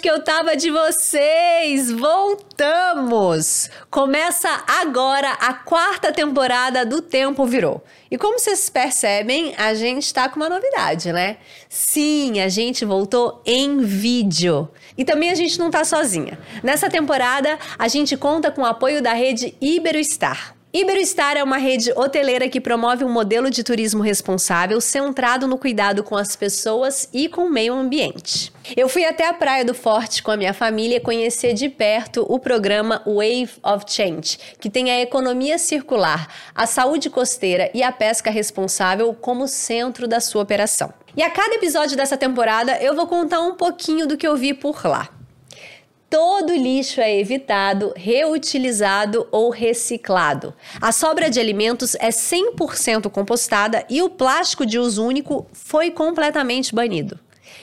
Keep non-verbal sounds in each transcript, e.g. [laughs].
que eu tava de vocês! Voltamos! Começa agora a quarta temporada do Tempo Virou. E como vocês percebem, a gente tá com uma novidade, né? Sim, a gente voltou em vídeo. E também a gente não tá sozinha. Nessa temporada, a gente conta com o apoio da rede Iberostar. Iberostar é uma rede hoteleira que promove um modelo de turismo responsável centrado no cuidado com as pessoas e com o meio ambiente. Eu fui até a Praia do Forte com a minha família conhecer de perto o programa Wave of Change, que tem a economia circular, a saúde costeira e a pesca responsável como centro da sua operação. E a cada episódio dessa temporada eu vou contar um pouquinho do que eu vi por lá. Todo lixo é evitado, reutilizado ou reciclado. A sobra de alimentos é 100% compostada e o plástico de uso único foi completamente banido.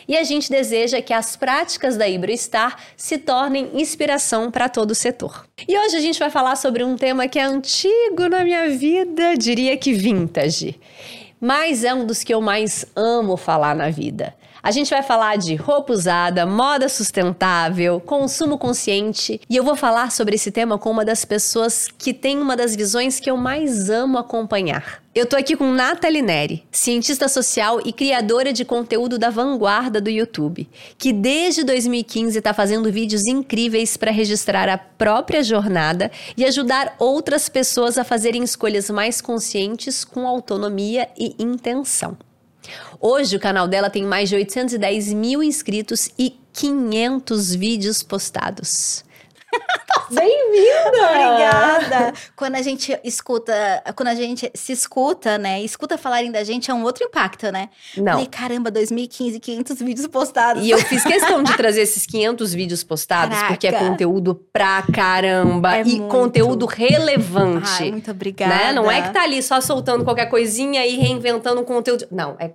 E a gente deseja que as práticas da Ibrostar se tornem inspiração para todo o setor. E hoje a gente vai falar sobre um tema que é antigo na minha vida, diria que vintage. Mas é um dos que eu mais amo falar na vida. A gente vai falar de roupa usada, moda sustentável, consumo consciente e eu vou falar sobre esse tema com uma das pessoas que tem uma das visões que eu mais amo acompanhar. Eu tô aqui com Nathalie Neri, cientista social e criadora de conteúdo da vanguarda do YouTube, que desde 2015 está fazendo vídeos incríveis para registrar a própria jornada e ajudar outras pessoas a fazerem escolhas mais conscientes com autonomia e intenção. Hoje o canal dela tem mais de 810 mil inscritos e 500 vídeos postados. [laughs] Bem-vinda! Obrigada! Quando a gente escuta, quando a gente se escuta, né? Escuta falarem da gente é um outro impacto, né? Não. Falei, caramba, 2015, 500 vídeos postados. E eu fiz questão de trazer esses 500 vídeos postados, Caraca. porque é conteúdo pra caramba É e muito. conteúdo relevante. Ai, muito obrigada. né? Não é que tá ali só soltando qualquer coisinha e reinventando um conteúdo. Não, é.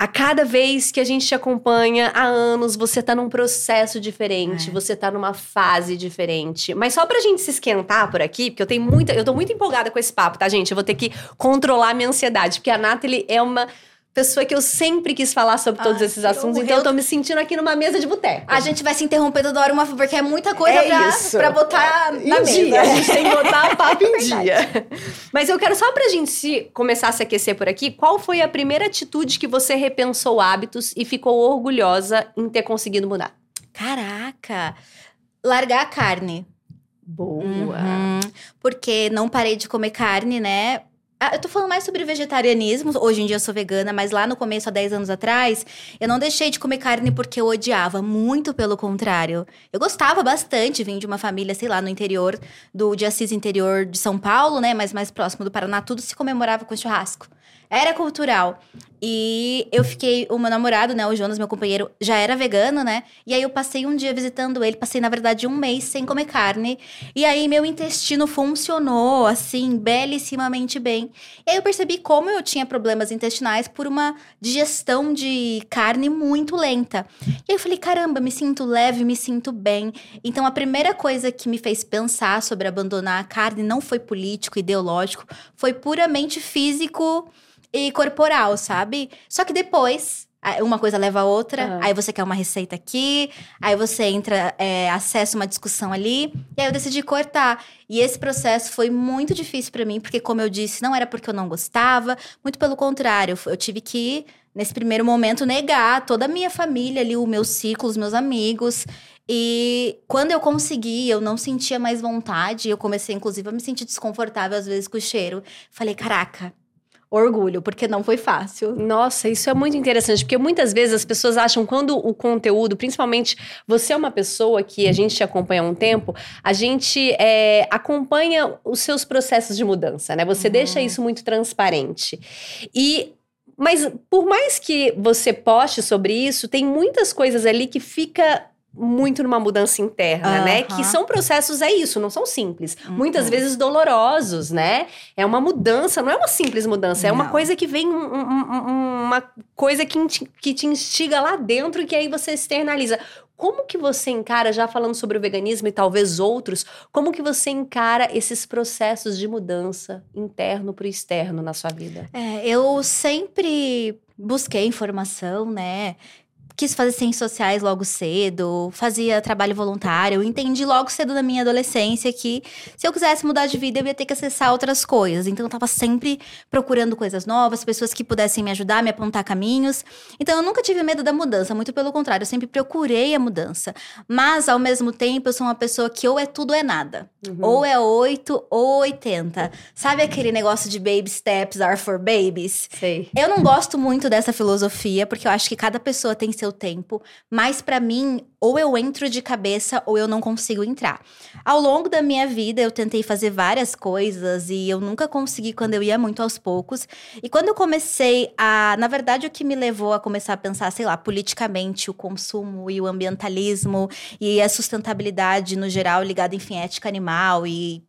A cada vez que a gente te acompanha há anos, você tá num processo diferente, É. você tá numa fase diferente. Mas só pra gente se esquentar por aqui, porque eu tenho muita, eu tô muito empolgada com esse papo, tá, gente? Eu vou ter que controlar a minha ansiedade, porque a Nathalie é uma pessoa que eu sempre quis falar sobre todos Ai, esses que assuntos, honra. então eu tô me sentindo aqui numa mesa de boteco. A gente vai se interromper toda hora uma porque é muita coisa É pra, isso. pra botar em na mesa. dia. A gente tem que botar o [laughs] papo em Verdade. dia. Mas eu quero só pra gente se começar a se aquecer por aqui, qual foi a primeira atitude que você repensou hábitos e ficou orgulhosa em ter conseguido mudar? Caraca! Largar a carne. Boa. Uhum. Porque não parei de comer carne, né? Ah, Eu tô falando mais sobre vegetarianismo. Hoje em dia eu sou vegana, mas lá no começo, há 10 anos atrás, eu não deixei de comer carne porque eu odiava. Muito pelo contrário. Eu gostava bastante, vim de uma família, sei lá, no interior do de Assis, interior de São Paulo, né? Mas mais próximo do Paraná, tudo se comemorava com churrasco. Era cultural. E eu fiquei, o meu namorado, né, o Jonas, meu companheiro, já era vegano, né? E aí eu passei um dia visitando ele, passei, na verdade, um mês sem comer carne. E aí meu intestino funcionou, assim, belíssimamente bem. E aí eu percebi como eu tinha problemas intestinais por uma digestão de carne muito lenta. E aí eu falei, caramba, me sinto leve, me sinto bem. Então a primeira coisa que me fez pensar sobre abandonar a carne não foi político, ideológico, foi puramente físico e corporal, sabe? Só que depois. Uma coisa leva a outra, Ah. aí você quer uma receita aqui, aí você entra, é, acessa uma discussão ali, e aí eu decidi cortar. E esse processo foi muito difícil pra mim, porque, como eu disse, não era porque eu não gostava, muito pelo contrário, eu tive que, nesse primeiro momento, negar toda a minha família ali, o meu ciclo, os meus amigos. E quando eu consegui, eu não sentia mais vontade, eu comecei, inclusive, a me sentir desconfortável às vezes com o cheiro. Falei, caraca, orgulho, porque não foi fácil. Nossa, isso é muito interessante, porque muitas vezes as pessoas acham quando o conteúdo, principalmente você é uma pessoa que a gente te acompanha há um tempo, a gente é, acompanha os seus processos de mudança, né? Você Uhum. deixa isso muito transparente. E mas por mais que você poste sobre isso, tem muitas coisas ali que fica muito numa mudança interna, né? Que são processos, é isso, não são simples. Uhum. Muitas vezes dolorosos, né? É uma mudança, não é uma simples mudança, é uma coisa que vem, um- um- um- uma coisa que, que te instiga lá dentro e que aí você externaliza. Como que você encara, já falando sobre o veganismo e talvez outros, como que você encara esses processos de mudança interno para o externo na sua vida? É, eu sempre busquei informação, né? Quis fazer ciências sociais logo cedo, fazia trabalho voluntário. Eu entendi logo cedo na minha adolescência que se eu quisesse mudar de vida, eu ia ter que acessar outras coisas. Então eu tava sempre procurando coisas novas, pessoas que pudessem me ajudar, me apontar caminhos. Então eu nunca tive medo da mudança, muito pelo contrário, eu sempre procurei a mudança. Mas ao mesmo tempo, eu sou uma pessoa que ou é tudo ou é nada. Uhum. Ou é 8 ou 80. Sabe aquele negócio de baby steps are for babies? Sei. Eu não gosto muito dessa filosofia, porque eu acho que cada pessoa tem tempo, mas para mim, ou eu entro de cabeça ou eu não consigo entrar. Ao longo da minha vida, eu tentei fazer várias coisas e eu nunca consegui quando eu ia muito aos poucos. E quando eu comecei a, na verdade, o que me levou a começar a pensar, sei lá, politicamente, o consumo e o ambientalismo e a sustentabilidade no geral ligada, enfim, à ética animal e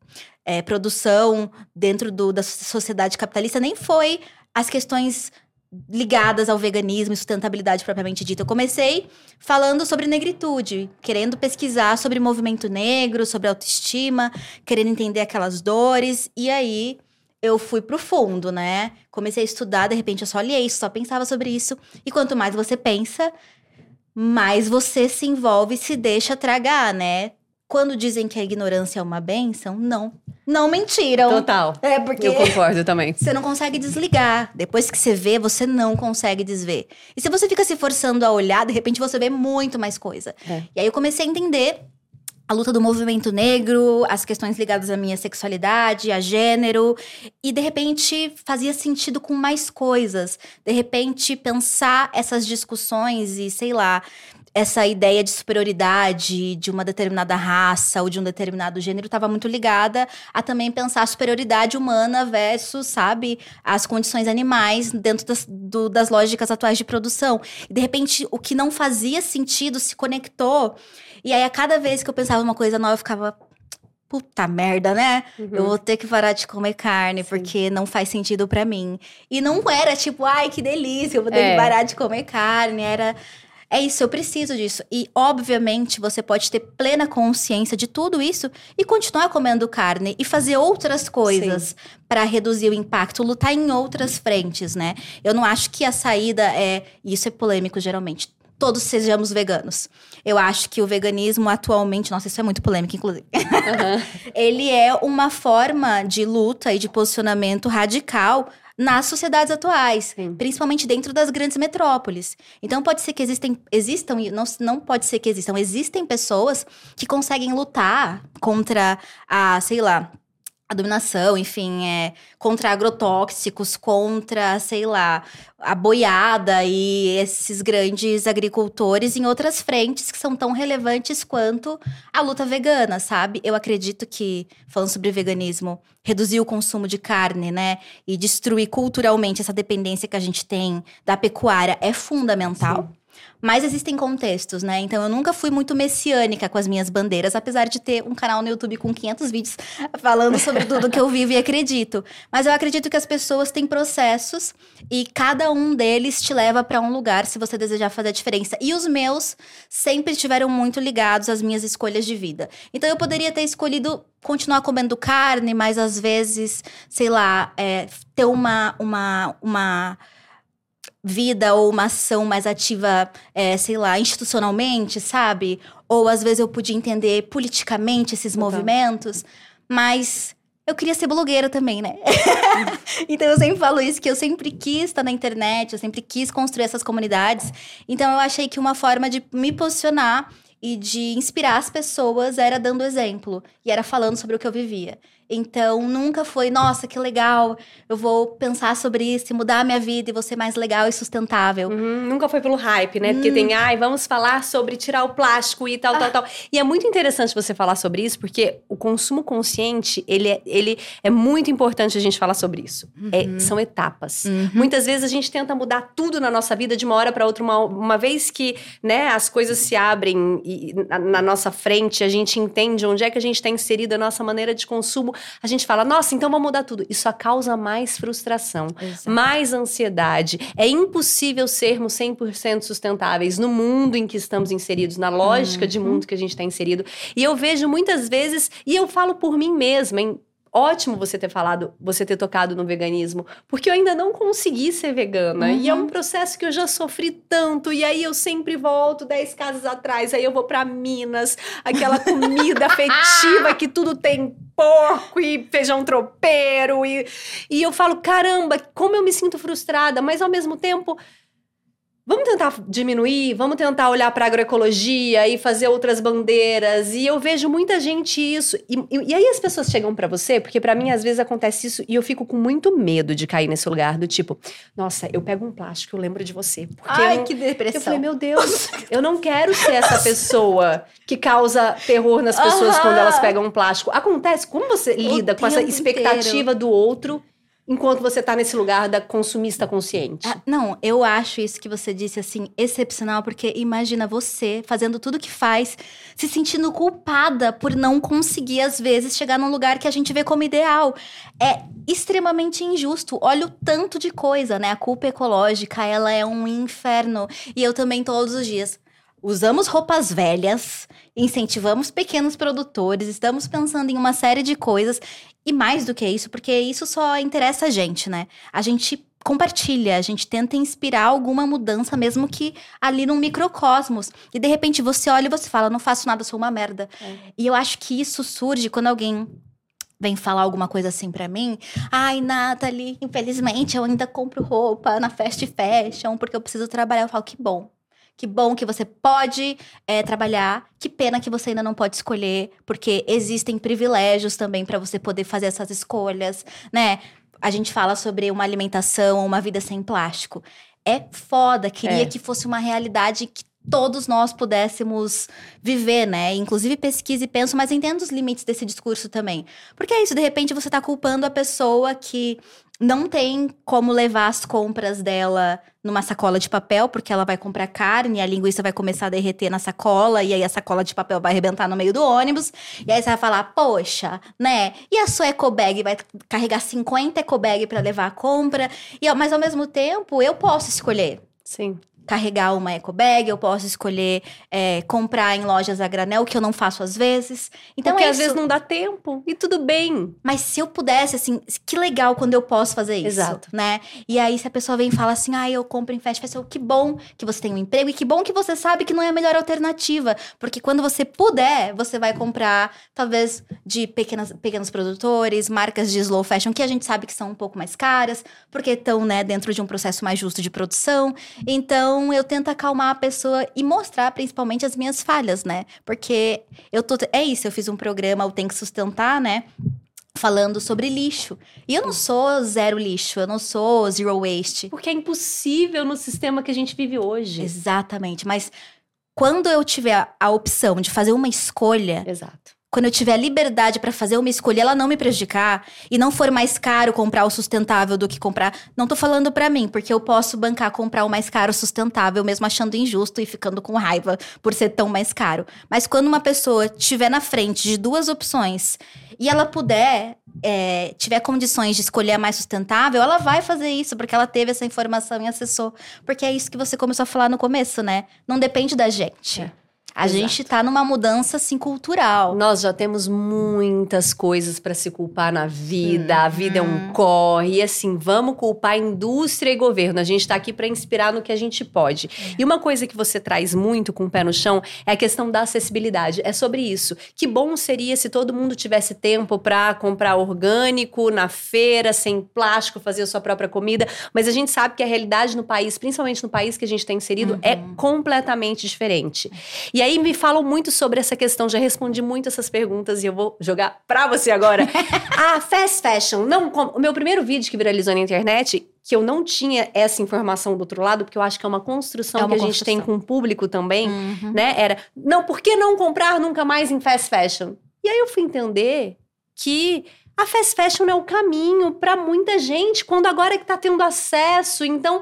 é, produção dentro do, da sociedade capitalista, nem foi as questões ligadas ao veganismo e sustentabilidade propriamente dita. Eu comecei falando sobre negritude, querendo pesquisar sobre movimento negro, sobre autoestima, querendo entender aquelas dores. E aí eu fui pro fundo, né? Comecei a estudar, de repente eu só olhei isso, só pensava sobre isso. E quanto mais você pensa, mais você se envolve e se deixa tragar, né? Quando dizem que a ignorância é uma benção, não. Não mentiram. Total. É porque. Eu concordo também. Você não consegue desligar. Depois que você vê, você não consegue desver. E se você fica se forçando a olhar, de repente você vê muito mais coisa. É. E aí eu comecei a entender a luta do movimento negro, as questões ligadas à minha sexualidade, a gênero, e de repente fazia sentido com mais coisas. De repente pensar essas discussões e sei lá, essa ideia de superioridade de uma determinada raça ou de um determinado gênero estava muito ligada a também pensar a superioridade humana versus, sabe, as condições animais dentro das, do, das lógicas atuais de produção. E de repente, o que não fazia sentido se conectou. E aí, a cada vez que eu pensava uma coisa nova, eu ficava. Puta merda, né? Uhum. Eu vou ter que parar de comer carne, Sim. porque não faz sentido para mim. E não era tipo, ai, que delícia, eu vou ter é. que parar de comer carne. Era é isso, eu preciso disso. E, obviamente, você pode ter plena consciência de tudo isso e continuar comendo carne e fazer outras coisas para reduzir o impacto, lutar em outras frentes, né? Eu não acho que a saída é. Isso é polêmico, geralmente todos sejamos veganos. Eu acho que o veganismo atualmente, nossa, isso é muito polêmico, inclusive. Uhum. [laughs] ele é uma forma de luta e de posicionamento radical nas sociedades atuais, Sim. principalmente dentro das grandes metrópoles. Então pode ser que existem, existam, não, não pode ser que existam, existem pessoas que conseguem lutar contra a, sei lá, a dominação, enfim, é, contra agrotóxicos, contra, sei lá, a boiada e esses grandes agricultores em outras frentes que são tão relevantes quanto a luta vegana, sabe? Eu acredito que, falando sobre veganismo, reduzir o consumo de carne, né, e destruir culturalmente essa dependência que a gente tem da pecuária é fundamental. Sim. Mas existem contextos, né? Então eu nunca fui muito messiânica com as minhas bandeiras, apesar de ter um canal no YouTube com 500 vídeos falando sobre tudo que eu vivo e acredito. Mas eu acredito que as pessoas têm processos e cada um deles te leva para um lugar se você desejar fazer a diferença. E os meus sempre estiveram muito ligados às minhas escolhas de vida. Então eu poderia ter escolhido continuar comendo carne, mas às vezes, sei lá, é, ter uma, uma, uma vida ou uma ação mais ativa, é, sei lá, institucionalmente, sabe? Ou às vezes eu podia entender politicamente esses movimentos, mas eu queria ser blogueira também, né? [laughs] então eu sempre falo isso, que eu sempre quis estar na internet, eu sempre quis construir essas comunidades. Então eu achei que uma forma de me posicionar e de inspirar as pessoas era dando exemplo e era falando sobre o que eu vivia. Então, nunca foi, nossa, que legal, eu vou pensar sobre isso e mudar a minha vida e vou ser mais legal e sustentável. Uhum, nunca foi pelo hype, né? Porque hum. tem, ai, vamos falar sobre tirar o plástico e tal, ah. tal, tal. E é muito interessante você falar sobre isso, porque o consumo consciente, ele é, ele é muito importante a gente falar sobre isso. É, uhum. É, são etapas. Uhum. Muitas vezes a gente tenta mudar tudo na nossa vida de uma hora para outra, uma, uma vez que, né, as coisas se abrem e, na, na nossa frente, a gente entende onde é que a gente está inserido a nossa maneira de consumo a gente fala, nossa, então vamos mudar tudo. Isso só causa mais frustração, Exato. mais ansiedade. É impossível sermos 100% sustentáveis no mundo em que estamos inseridos, na lógica uhum. de mundo que a gente está inserido. E eu vejo muitas vezes, e eu falo por mim mesma, hein? Ótimo você ter falado, você ter tocado no veganismo, porque eu ainda não consegui ser vegana. Uhum. E é um processo que eu já sofri tanto. E aí eu sempre volto 10 casas atrás, aí eu vou para Minas, aquela comida [laughs] afetiva que tudo tem porco e feijão tropeiro. E, e eu falo, caramba, como eu me sinto frustrada, mas ao mesmo tempo Vamos tentar diminuir, vamos tentar olhar para agroecologia e fazer outras bandeiras. E eu vejo muita gente isso. E, e, e aí as pessoas chegam para você, porque para mim às vezes acontece isso e eu fico com muito medo de cair nesse lugar do tipo, nossa, eu pego um plástico, eu lembro de você. Ai, eu, que depressão. Eu falei, meu Deus, [laughs] eu não quero ser essa pessoa que causa terror nas pessoas quando elas pegam um plástico. Acontece, como você lida com essa expectativa inteiro. do outro? Enquanto você está nesse lugar da consumista consciente. Ah, não, eu acho isso que você disse assim excepcional, porque imagina você fazendo tudo que faz, se sentindo culpada por não conseguir às vezes chegar num lugar que a gente vê como ideal. É extremamente injusto. Olha o tanto de coisa, né? A culpa ecológica, ela é um inferno. E eu também todos os dias usamos roupas velhas, incentivamos pequenos produtores, estamos pensando em uma série de coisas e mais do que isso, porque isso só interessa a gente, né? A gente compartilha, a gente tenta inspirar alguma mudança, mesmo que ali num microcosmos. E de repente você olha e você fala, não faço nada, sou uma merda. É. E eu acho que isso surge quando alguém vem falar alguma coisa assim para mim. Ai, Nathalie, infelizmente eu ainda compro roupa na fast fashion porque eu preciso trabalhar. Eu falo, que bom. Que bom que você pode é, trabalhar. Que pena que você ainda não pode escolher, porque existem privilégios também para você poder fazer essas escolhas, né? A gente fala sobre uma alimentação, uma vida sem plástico. É foda, queria é. que fosse uma realidade que todos nós pudéssemos viver, né? Inclusive pesquise e penso, mas entendo os limites desse discurso também. Porque é isso, de repente você tá culpando a pessoa que não tem como levar as compras dela numa sacola de papel, porque ela vai comprar carne, a linguiça vai começar a derreter na sacola, e aí a sacola de papel vai arrebentar no meio do ônibus. E aí você vai falar, poxa, né? E a sua ecobag vai carregar 50 ecobag para levar a compra. E, mas ao mesmo tempo, eu posso escolher. Sim carregar uma eco bag, eu posso escolher é, comprar em lojas a granel, que eu não faço às vezes. Então Porque é às vezes não dá tempo e tudo bem. Mas se eu pudesse, assim, que legal quando eu posso fazer isso, Exato. né? E aí se a pessoa vem e fala assim, ah, eu compro em fast fashion, que bom que você tem um emprego e que bom que você sabe que não é a melhor alternativa, porque quando você puder, você vai comprar talvez de pequenas, pequenos produtores, marcas de slow fashion que a gente sabe que são um pouco mais caras, porque estão, né, dentro de um processo mais justo de produção. Então então eu tento acalmar a pessoa e mostrar principalmente as minhas falhas, né? Porque eu tô. É isso, eu fiz um programa, o Tem que Sustentar, né? Falando sobre lixo. E eu não sou zero lixo, eu não sou zero waste. Porque é impossível no sistema que a gente vive hoje. Exatamente. Mas quando eu tiver a opção de fazer uma escolha. Exato quando eu tiver liberdade para fazer uma escolha, ela não me prejudicar e não for mais caro comprar o sustentável do que comprar, não tô falando para mim, porque eu posso bancar comprar o mais caro sustentável, mesmo achando injusto e ficando com raiva por ser tão mais caro. Mas quando uma pessoa tiver na frente de duas opções e ela puder, é, tiver condições de escolher a mais sustentável, ela vai fazer isso, porque ela teve essa informação e acessou. Porque é isso que você começou a falar no começo, né? Não depende da gente. É. A Exato. gente tá numa mudança assim cultural. Nós já temos muitas coisas para se culpar na vida. Hum, a vida é um corre. E assim, vamos culpar a indústria e governo. A gente tá aqui para inspirar no que a gente pode. É. E uma coisa que você traz muito com o pé no chão é a questão da acessibilidade. É sobre isso. Que bom seria se todo mundo tivesse tempo para comprar orgânico na feira, sem plástico, fazer a sua própria comida. Mas a gente sabe que a realidade no país, principalmente no país que a gente está inserido, é uhum. é completamente diferente. E e aí me falam muito sobre essa questão, já respondi muito essas perguntas e eu vou jogar pra você agora. [laughs] a fast fashion, não, o meu primeiro vídeo que viralizou na internet, que eu não tinha essa informação do outro lado, porque eu acho que é uma construção é uma que a gente tem com o público também, uhum. né? Era, não, por que não comprar nunca mais em fast fashion? E aí eu fui entender que a fast fashion é o caminho para muita gente, quando agora é que tá tendo acesso. Então,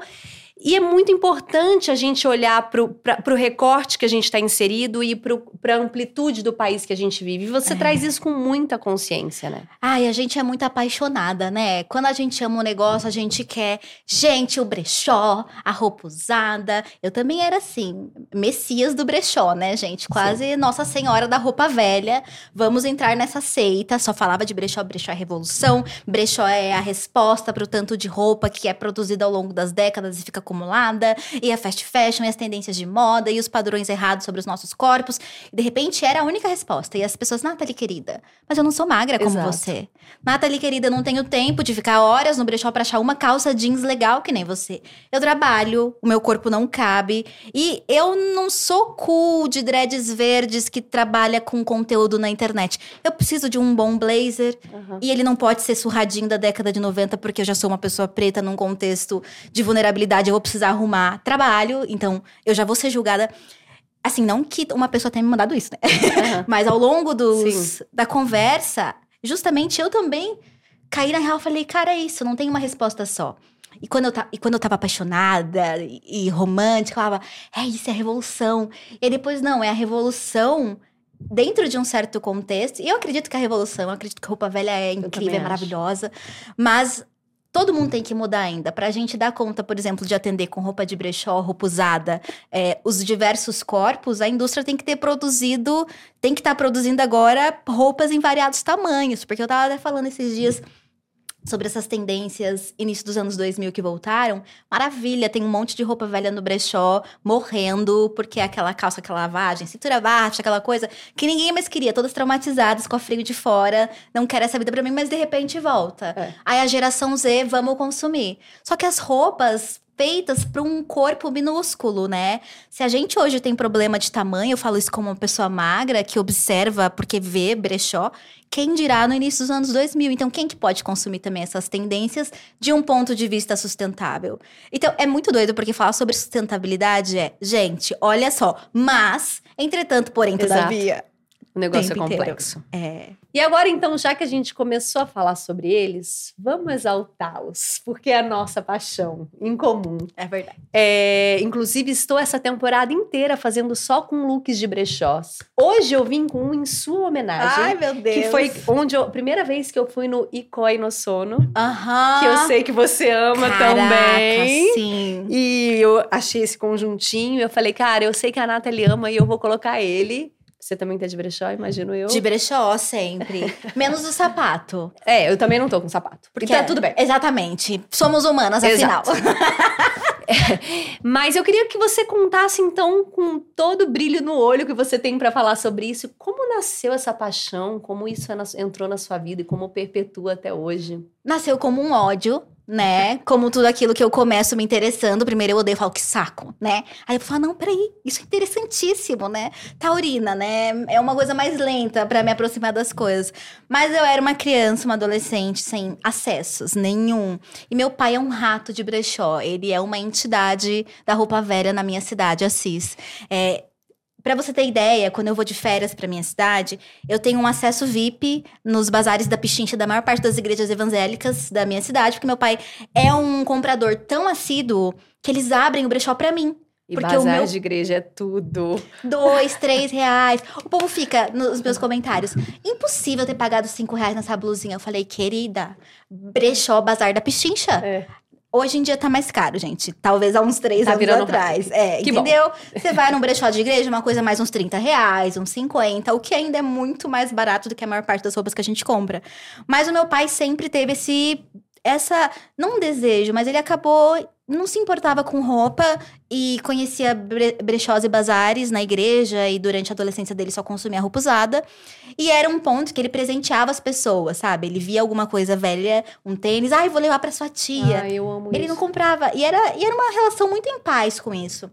E é muito importante a gente olhar para o recorte que a gente está inserido e para a amplitude do país que a gente vive. E você É. traz isso com muita consciência, né? Ai, a gente é muito apaixonada, né? Quando a gente ama um negócio, a gente quer. Gente, o brechó, a roupa usada. Eu também era assim, messias do brechó, né, gente? Quase Nossa Senhora da roupa velha. Vamos entrar nessa seita. Só falava de brechó, brechó é revolução. Brechó é a resposta para o tanto de roupa que é produzida ao longo das décadas e fica acumulada. E a fast fashion, e as tendências de moda, e os padrões errados sobre os nossos corpos. E de repente era a única resposta. E as pessoas, Nathalie, querida, mas eu não sou magra como Exato. você. Nathalie, querida, eu não tenho tempo de ficar horas no brechó pra achar uma calça jeans legal que nem você. Eu trabalho, o meu corpo não cabe. E eu não sou cool de dreads verdes que trabalha com conteúdo na internet. Eu preciso de um bom blazer. E ele não pode ser surradinho da década de 90, porque eu já sou uma pessoa preta num contexto de vulnerabilidade. Eu vou precisar arrumar trabalho, então eu já vou ser julgada. Assim, não que uma pessoa tenha me mandado isso, né? Aham. [laughs] Mas ao longo dos, Sim. da conversa, justamente eu também caí na real e falei, cara, é isso, não tem uma resposta só. E quando eu, ta- e quando eu tava apaixonada e, e romântica, eu falava, é isso, é a revolução. E aí depois, não, é a revolução dentro de um certo contexto. E eu acredito que a revolução, eu acredito que a roupa velha é incrível, é maravilhosa. Mas todo mundo tem que mudar ainda. Pra gente dar conta, por exemplo, de atender com roupa de brechó, roupa usada, é, os diversos corpos, a indústria tem que ter produzido, tem que estar produzindo agora roupas em variados tamanhos. Porque eu tava até falando esses dias sobre essas tendências início dos anos 2000 que voltaram. Maravilha, tem um monte de roupa velha no brechó, morrendo, porque é aquela calça, aquela lavagem, cintura baixa, aquela coisa que ninguém mais queria, todas traumatizadas, com a frio de fora, não quero essa vida pra mim, mas de repente volta. É. Aí a geração Z, vamos consumir. Só que as roupas feitas para um corpo minúsculo, né? Se a gente hoje tem problema de tamanho, eu falo isso como uma pessoa magra que observa porque vê brechó, quem dirá no início dos anos 2000? Então, quem que pode consumir também essas tendências de um ponto de vista sustentável? Então, é muito doido porque falar sobre sustentabilidade é, gente, olha só, mas, entretanto, porém, todavia, O negócio Tempo é inteiro. complexo. é, E agora, então, já que a gente começou a falar sobre eles, vamos exaltá-los, porque é a nossa paixão em comum. é verdade. É, inclusive, estou essa temporada inteira fazendo só com looks de brechós. Hoje eu vim com um em sua homenagem. meu Deus. que foi onde eu, primeira vez que eu fui no Icoi no Sono, Aham. que eu sei que você ama Caraca, também. sim. E eu achei esse conjuntinho, eu falei, cara, eu sei que a Nathalie ama e eu vou colocar ele. Você também tá de brechó, imagino eu. De brechó, sempre. [laughs] Menos o sapato. É, eu também não tô com sapato. Porque então, tudo bem. Exatamente. Somos humanas, afinal. Exato. [laughs] Mas eu queria que você contasse, então, com todo o brilho no olho que você tem pra falar sobre isso, como nasceu essa paixão, como isso é entrou na sua vida e como perpetua até hoje. Nasceu como um ódio, né? Como tudo aquilo que eu começo me interessando. Primeiro eu odeio, eu falo que saco, né? Aí eu falo, não, peraí, isso é interessantíssimo, né? Taurina, né? É uma coisa mais lenta pra me aproximar das coisas. Mas eu era uma criança, uma adolescente, sem acessos nenhum. E meu pai é um rato de brechó. Ele é uma entidade da roupa velha na minha cidade, Assis. É, Pra você ter ideia, quando eu vou de férias pra minha cidade, eu tenho um acesso VIP nos bazares da Pichincha da maior parte das igrejas evangélicas da minha cidade, porque meu pai é um comprador tão assíduo que eles abrem o brechó pra mim. E Porque o bazar meu- de igreja é tudo. Dois, três reais. [laughs] O povo fica nos meus comentários. Impossível ter pagado cinco reais nessa blusinha. Eu falei, querida, brechó, bazar da Pichincha. É. Hoje em dia tá mais caro, gente. Talvez há uns três Tá anos atrás. É, Que entendeu? Você vai num brechó de igreja, uma coisa mais uns 30 reais, uns 50, o que ainda é muito mais barato do que a maior parte das roupas que a gente compra. Mas o meu pai sempre teve esse. Essa. Não um desejo, mas ele acabou. Não se importava com roupa e conhecia bre brechós e bazares na igreja e durante a adolescência dele só consumia roupa usada. E era um ponto que ele presenteava as pessoas, sabe? Ele via alguma coisa velha, um tênis, ai, vou levar pra sua tia. Ai, eu amo Ele isso. não comprava. E era, e era uma relação muito em paz com isso.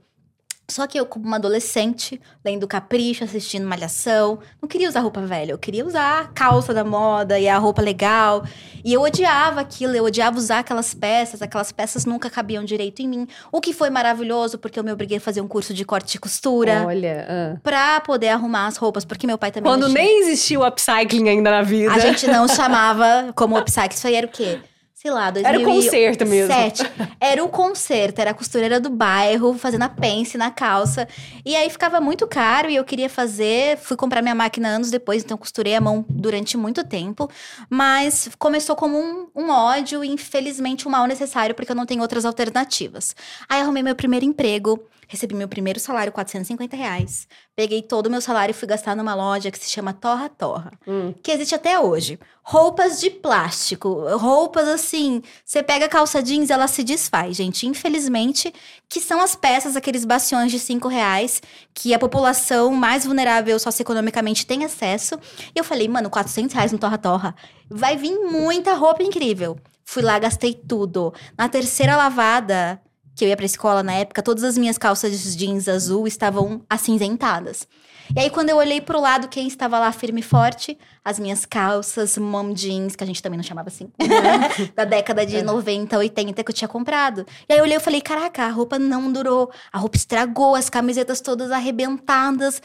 Só que eu, como uma adolescente, lendo Capricho, assistindo Malhação, não queria usar roupa velha. Eu queria usar a calça da moda e a roupa legal. E eu odiava aquilo, eu odiava usar aquelas peças. Aquelas peças nunca cabiam direito em mim. O que foi maravilhoso, porque eu me obriguei a fazer um curso de corte e costura. Olha, ah. Pra poder arrumar as roupas, porque meu pai também quando mexia. nem existia o upcycling ainda na vida. A gente não chamava como upcycle. Isso aí era o quê? Sei lá, Era o concerto mesmo. 2007. Era o concerto, era a costureira do bairro, fazendo a pence na calça. E aí ficava muito caro e eu queria fazer. Fui comprar minha máquina anos depois, então costurei a mão durante muito tempo. Mas começou como um, um ódio e, infelizmente, um mal necessário, porque eu não tenho outras alternativas. Aí arrumei meu primeiro emprego. Recebi meu primeiro salário, 450 reais. Peguei todo o meu salário e fui gastar numa loja que se chama Torra Torra, Hum. que existe até hoje. Roupas de plástico, roupas assim. Você pega calça jeans, ela se desfaz, gente. Infelizmente, que são as peças, aqueles bastiões de 5 reais, que a população mais vulnerável socioeconomicamente tem acesso. E eu falei, mano, 400 reais no Torra Torra. Vai vir muita roupa incrível. Fui lá, gastei tudo. Na terceira lavada, que eu ia pra escola na época, todas as minhas calças jeans azul estavam acinzentadas. E aí, quando eu olhei pro lado, quem estava lá firme e forte? As minhas calças mom jeans, que a gente também não chamava assim, [laughs] da década de 90, 80 que eu tinha comprado. E aí eu olhei e falei: caraca, a roupa não durou, a roupa estragou, as camisetas todas arrebentadas.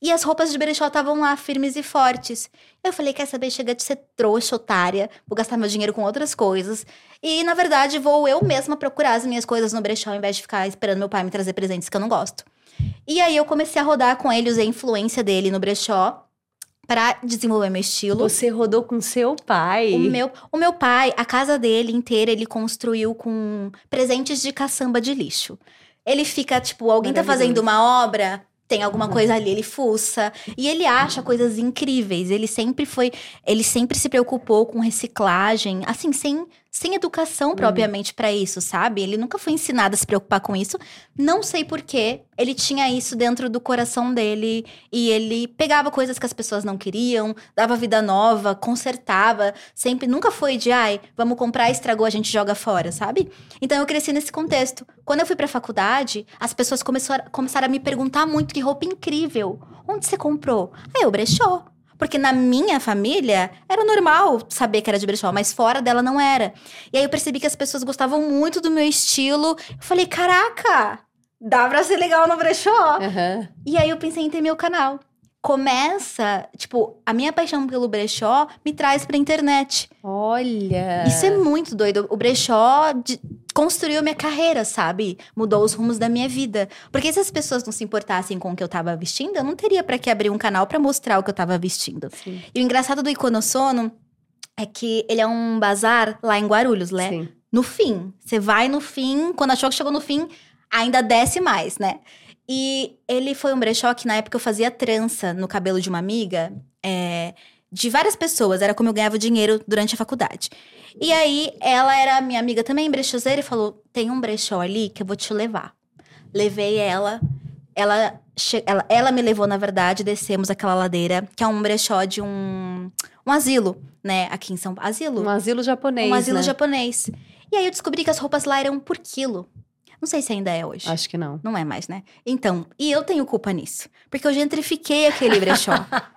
E as roupas de brechó estavam lá, firmes e fortes. Eu falei, quer saber, chega de ser trouxa, otária, vou gastar meu dinheiro com outras coisas. E, na verdade, vou eu mesma procurar as minhas coisas no brechó, ao invés de ficar esperando meu pai me trazer presentes que eu não gosto. E aí, eu comecei a rodar com ele, usei a influência dele no brechó pra desenvolver meu estilo. Você rodou com seu pai. O meu, o meu pai, a casa dele inteira, ele construiu com presentes de caçamba de lixo. Ele fica, tipo, alguém tá fazendo uma obra, tem alguma coisa ali, ele fuça. E ele acha coisas incríveis. Ele sempre foi. Ele sempre se preocupou com reciclagem, assim, sem, sem educação propriamente pra isso, sabe? Ele nunca foi ensinado a se preocupar com isso. Não sei porquê. Ele tinha isso dentro do coração dele. E ele pegava coisas que as pessoas não queriam, dava vida nova, consertava. Sempre, nunca foi de, ai, vamos comprar, estragou, a gente joga fora, sabe? Então eu cresci nesse contexto. Quando eu fui pra faculdade, as pessoas começaram, começaram a me perguntar muito que roupa incrível. Onde você comprou? Aí eu brechó. Porque na minha família era normal saber que era de brechó, mas fora dela não era. E aí eu percebi que as pessoas gostavam muito do meu estilo. Eu falei, caraca, dá pra ser legal no brechó. Aham. E aí eu pensei em ter meu canal. Começa, tipo, a minha paixão pelo brechó me traz pra internet. Olha. Isso é muito doido. O brechó de- construiu minha carreira, sabe? Mudou os rumos da minha vida. Porque se as pessoas não se importassem com o que eu tava vestindo, eu não teria pra que abrir um canal pra mostrar o que eu tava vestindo. Sim. E o engraçado do Iconossono é que ele é um bazar lá em Guarulhos, né? Sim. no fim. Você vai no fim, quando achou que chegou no fim, ainda desce mais, né? E ele foi um brechó que na época eu fazia trança no cabelo de uma amiga, é, de várias pessoas, era como eu ganhava dinheiro durante a faculdade. E aí ela era minha amiga também, brechoseira, e falou: tem um brechó ali que eu vou te levar. Levei ela. Ela, ela, ela me levou, na verdade, descemos aquela ladeira, que é um brechó de um, um asilo, né? Aqui em São Paulo. Asilo? Um asilo japonês. Um asilo né? japonês. E aí eu descobri que as roupas lá eram por quilo. Não sei se ainda é hoje. Acho que não. Não é mais, né? Então, e eu tenho culpa nisso. Porque eu gentrifiquei aquele brechó. [laughs]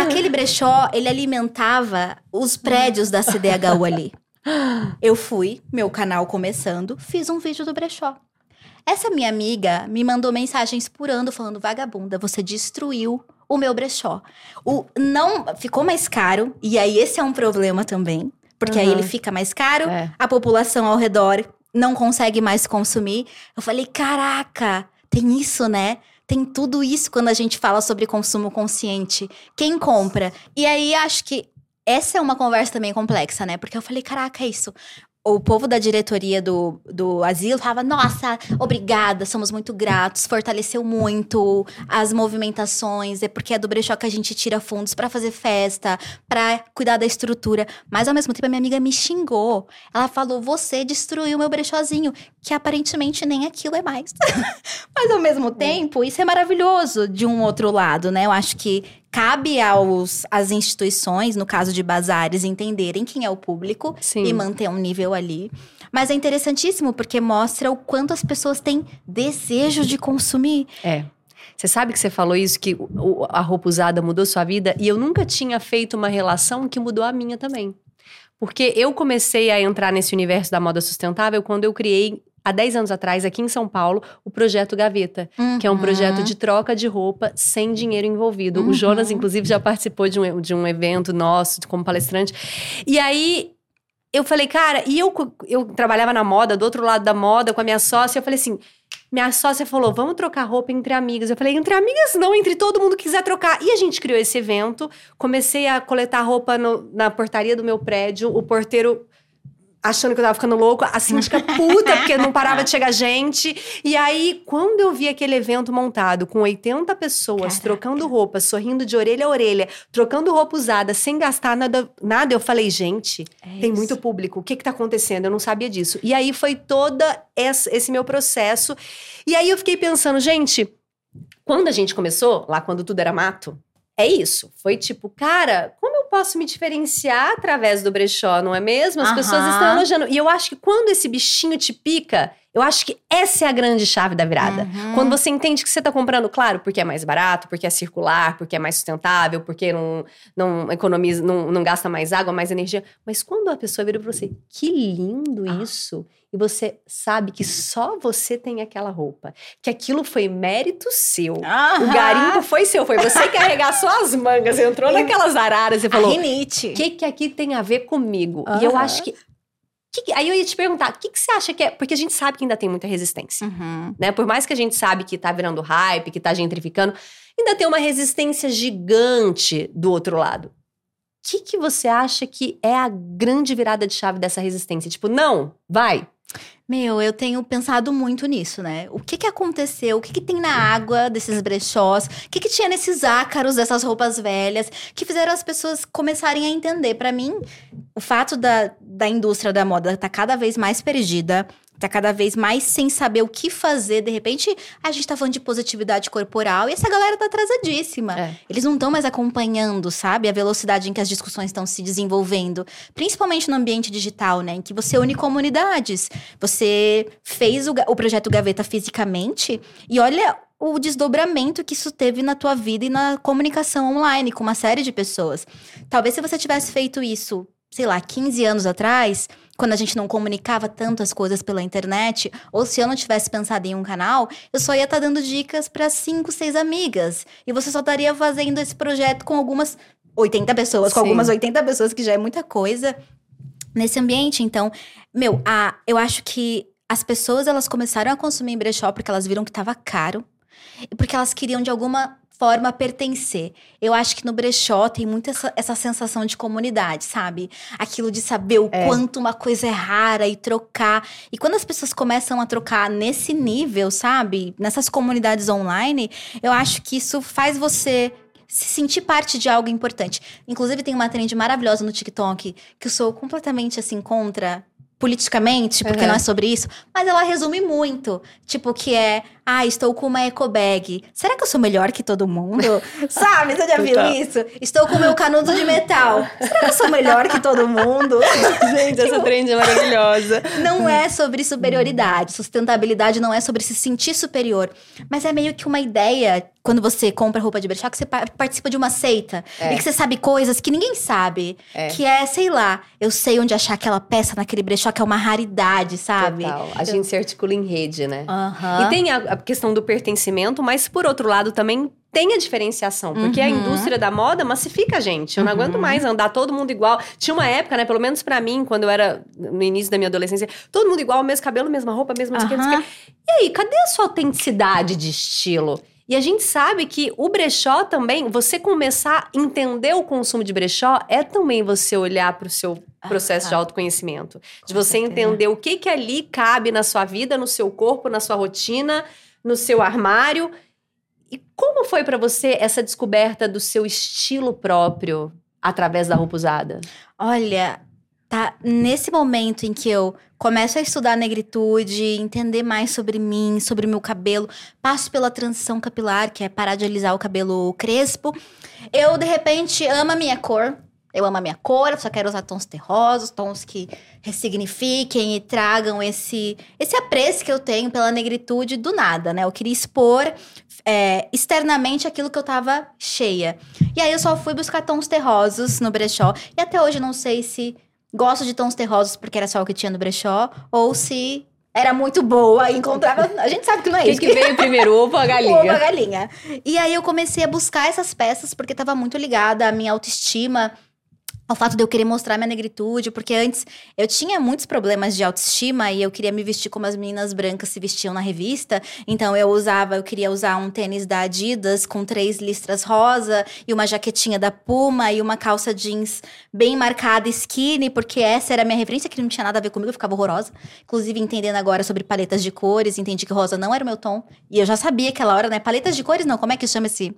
aquele brechó, ele alimentava os prédios da CDHU ali. Eu fui, meu canal começando, fiz um vídeo do brechó. Essa minha amiga me mandou mensagens por ano falando: vagabunda, você destruiu o meu brechó. O não ficou mais caro, e aí esse é um problema também, porque aí Uhum. ele fica mais caro, É. a população ao redor não consegue mais consumir. Eu falei: caraca, tem isso, né? Tem tudo isso quando a gente fala sobre consumo consciente. Quem compra? E aí acho que essa é uma conversa também complexa, né? Porque eu falei: caraca, é isso. O povo da diretoria do, do asilo falava: Nossa, obrigada, somos muito gratos, fortaleceu muito as movimentações, é porque é do brechó que a gente tira fundos pra fazer festa, pra cuidar da estrutura. Mas ao mesmo tempo a minha amiga me xingou. Ela falou: Você destruiu meu brechózinho, que aparentemente nem aquilo é mais. [laughs] Mas ao mesmo tempo, isso é maravilhoso de um outro lado, né? Eu acho que cabe aos às instituições, no caso de bazares, entenderem quem é o público Sim. e manter um nível ali. Mas é interessantíssimo porque mostra o quanto as pessoas têm desejo de consumir. É. Você sabe que você falou isso, que a roupa usada mudou sua vida? E eu nunca tinha feito uma relação que mudou a minha também. Porque eu comecei a entrar nesse universo da moda sustentável quando eu criei, há 10 anos atrás, aqui em São Paulo, o Projeto Gaveta. Que é um Uhum. projeto de troca de roupa sem dinheiro envolvido. Uhum. O Jonas, inclusive, já participou de um, de um evento nosso como palestrante. E aí, eu falei, cara, e eu, eu trabalhava na moda, do outro lado da moda, com a minha sócia, eu falei assim. Minha sócia falou: vamos trocar roupa entre amigas. Eu falei: entre amigas não, entre todo mundo que quiser trocar. E a gente criou esse evento. Comecei a coletar roupa no, na portaria do meu prédio. O porteiro achando que eu tava ficando louco, a síndica puta, porque não parava de chegar gente. E aí, quando eu vi aquele evento montado com 80 pessoas Caraca. trocando roupa, sorrindo de orelha a orelha, trocando roupa usada, sem gastar nada, nada eu falei, gente, É tem muito público, o que que tá acontecendo? Eu não sabia disso. E aí foi toda essa- esse meu processo. E aí eu fiquei pensando, gente, quando a gente começou, lá quando tudo era mato, é isso. Foi tipo, cara, como posso me diferenciar através do brechó, não é mesmo? As Aham. pessoas estão elogiando. E eu acho que quando esse bichinho te pica, eu acho que essa é a grande chave da virada. Uhum. Quando você entende que você tá comprando, claro, porque é mais barato, porque é circular, porque é mais sustentável, porque não, não economiza, não, não gasta mais água, mais energia. Mas quando a pessoa vira pra você, que lindo Ah. isso! E você sabe que só você tem aquela roupa. Que aquilo foi mérito seu. O Aham. garimpo foi seu, foi você que arregaçou as mangas, entrou naquelas araras e falou: o rinite. que, que aqui tem a ver comigo? E eu Aham. acho que. que que- aí eu ia te perguntar, o que, que você acha que é? Porque a gente sabe que ainda tem muita resistência, Uhum. né? Por mais que a gente sabe que tá virando hype, que tá gentrificando, ainda tem uma resistência gigante do outro lado. O que, que você acha que é a grande virada de chave dessa resistência? Tipo, não, vai. Meu, eu tenho pensado muito nisso, né? O que que aconteceu? O que que tem na água desses brechós? O que que tinha nesses ácaros dessas roupas velhas que fizeram as pessoas começarem a entender? Pra mim, o fato da, da indústria da moda tá cada vez mais perdida, tá cada vez mais sem saber o que fazer. De repente, a gente tá falando de positividade corporal e essa galera tá atrasadíssima. É. Eles não estão mais acompanhando, sabe, a velocidade em que as discussões estão se desenvolvendo, principalmente no ambiente digital, né, em que você une comunidades. Você fez o, o projeto Gaveta fisicamente e olha o desdobramento que isso teve na tua vida e na comunicação online com uma série de pessoas. Talvez se você tivesse feito isso, sei lá, 15 anos atrás, quando a gente não comunicava tantas coisas pela internet, ou se eu não tivesse pensado em um canal, eu só ia estar dando dicas para cinco, seis amigas. E você só estaria fazendo esse projeto com algumas 80 pessoas, com Sim. algumas 80 pessoas, que já é muita coisa nesse ambiente. Então, meu, a, eu acho que as pessoas elas começaram a consumir em brechó porque elas viram que tava caro e porque elas queriam de alguma forma pertencer. Eu acho que no brechó tem muito essa, essa sensação de comunidade, sabe? Aquilo de saber o É. quanto uma coisa é rara e trocar. E quando as pessoas começam a trocar nesse nível, sabe? Nessas comunidades online, eu acho que isso faz você se sentir parte de algo importante. Inclusive, tem uma trend maravilhosa no TikTok que eu sou completamente assim contra politicamente, porque Uhum. não é sobre isso, mas ela resume muito. Tipo, que é, ah, estou com uma eco bag. Será que eu sou melhor que todo mundo? [laughs] Sabe? Você já viu Total. isso? Estou com meu canudo de metal. Será que eu sou melhor que todo mundo? [laughs] Gente, essa trend é maravilhosa. Não é sobre superioridade. Sustentabilidade não é sobre se sentir superior. Mas é meio que uma ideia, quando você compra roupa de brechó, que você pa- participa de uma seita. É. E que você sabe coisas que ninguém sabe. É. Que é, sei lá, eu sei onde achar aquela peça naquele brechó que é uma raridade, sabe? Total. A gente se articula em rede, né? Aham. E tem a, a questão do pertencimento, mas por outro lado também tem a diferenciação. Porque a Uhum. indústria da moda massifica a gente. Eu não Uhum. aguento mais andar todo mundo igual. Tinha uma época, né? Pelo menos pra mim, quando eu era no início da minha adolescência, todo mundo igual, mesmo cabelo, mesma roupa, mesma Aham. que. E aí, cadê a sua autenticidade de estilo? E a gente sabe que o brechó também, você começar a entender o consumo de brechó, é também você olhar para o seu processo de Aham. autoconhecimento. De você certeza. entender o que que ali cabe na sua vida, no seu corpo, na sua rotina, no seu armário. E como foi para você essa descoberta do seu estilo próprio através da roupa usada? Olha, tá nesse momento em que eu começo a estudar negritude, entender mais sobre mim, sobre meu cabelo, passo pela transição capilar, que é parar de alisar o cabelo crespo, eu de repente amo a minha cor. Eu amo a minha cor, só quero usar tons terrosos, tons que ressignifiquem e tragam esse, esse apreço que eu tenho pela negritude do nada, né? Eu queria expor é, externamente aquilo que eu tava cheia. E aí eu só fui buscar tons terrosos no brechó. E até hoje não sei se gosto de tons terrosos porque era só o que tinha no brechó, ou se era muito boa e encontrava. A gente sabe que não é O que, isso. que veio primeiro, ovo ou a [laughs] Ou uma galinha? galinha. E aí eu comecei a buscar essas peças porque tava muito ligada à minha autoestima, o fato de eu querer mostrar minha negritude, porque antes eu tinha muitos problemas de autoestima e eu queria me vestir como as meninas brancas se vestiam na revista. Então eu usava, eu queria usar um tênis da Adidas com três listras rosa e uma jaquetinha da Puma e uma calça jeans bem marcada skinny, porque essa era a minha referência, que não tinha nada a ver comigo, eu ficava horrorosa. Inclusive entendendo agora sobre paletas de cores, entendi que rosa não era o meu tom. E eu já sabia aquela hora, né? Paletas de cores não, como é que chama esse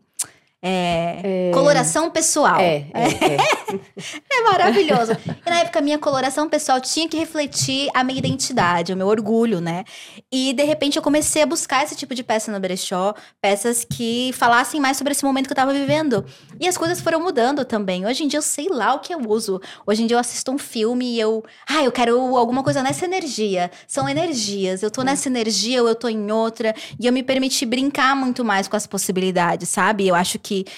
é, é... Coloração pessoal. É, é, é. [laughs] é maravilhoso. E na época, minha coloração pessoal tinha que refletir a minha identidade, o meu orgulho, né? E de repente eu comecei a buscar esse tipo de peça no brechó, peças que falassem mais sobre esse momento que eu tava vivendo. E as coisas foram mudando também. Hoje em dia eu sei lá o que eu uso. Hoje em dia eu assisto um filme e eu. Ah, eu quero alguma coisa nessa energia. São energias. Eu tô hum. nessa energia ou eu tô em outra. E eu me permiti brincar muito mais com as possibilidades, sabe? Eu acho que que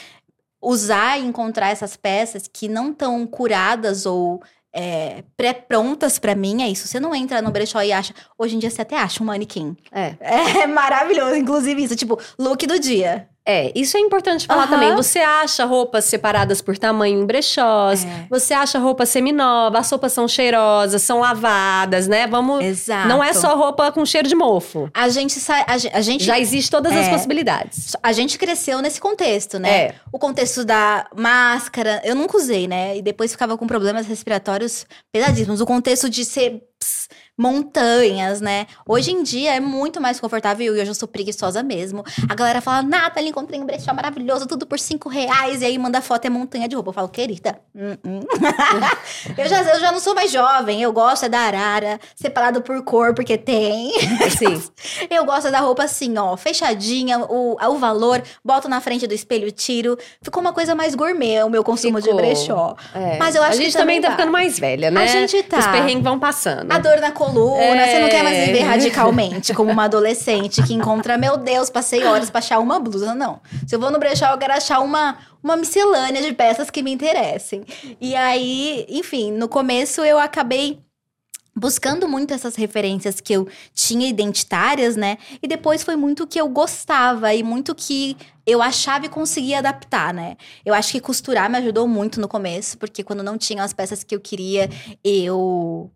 usar e encontrar essas peças que não estão curadas ou é, pré-prontas para mim, é isso. Você não entra no brechó e acha. Hoje em dia você até acha um manequim. É. É [laughs] maravilhoso, inclusive isso. Tipo, look do dia. É, isso é importante falar uhum. também. Você acha roupas separadas por tamanho em brechós, é. você acha roupa seminova, as roupas são cheirosas, são lavadas, né? Vamos. Exato. Não é só roupa com cheiro de mofo. A gente sai. A, gente já existe todas é. as possibilidades. A gente cresceu nesse contexto, né? É. O contexto da máscara, eu nunca usei, né? E depois ficava com problemas respiratórios pesadíssimos. O contexto de ser montanhas, né? Hoje em dia é muito mais confortável e eu já sou preguiçosa mesmo. A galera fala, Nathalie, encontrei um brechó maravilhoso, tudo por cinco reais. E aí manda foto é montanha de roupa. Eu falo, querida, hum, hum. [laughs] eu, já, eu já não sou mais jovem. Eu gosto é da arara, separado por cor, porque tem. [laughs] Sim. [laughs] eu gosto da roupa assim, ó, fechadinha, o, o valor, boto na frente do espelho, tiro. Ficou uma coisa mais gourmet o meu consumo Ficou. de brechó. É. Mas eu acho que. A gente também tá ficando mais velha, né? A gente tá. Os perrengues vão passando. A dor na coluna, é... você não quer mais viver é. radicalmente, como uma adolescente que encontra, meu Deus, passei horas pra achar uma blusa. Não. Se eu vou no brechó, eu quero achar uma, uma miscelânea de peças que me interessem. E aí, enfim, no começo eu acabei buscando muito essas referências que eu tinha identitárias, né? E depois foi muito que eu gostava e muito que eu achava e conseguia adaptar, né? Eu acho que costurar me ajudou muito no começo, porque quando não tinha as peças que eu queria, eu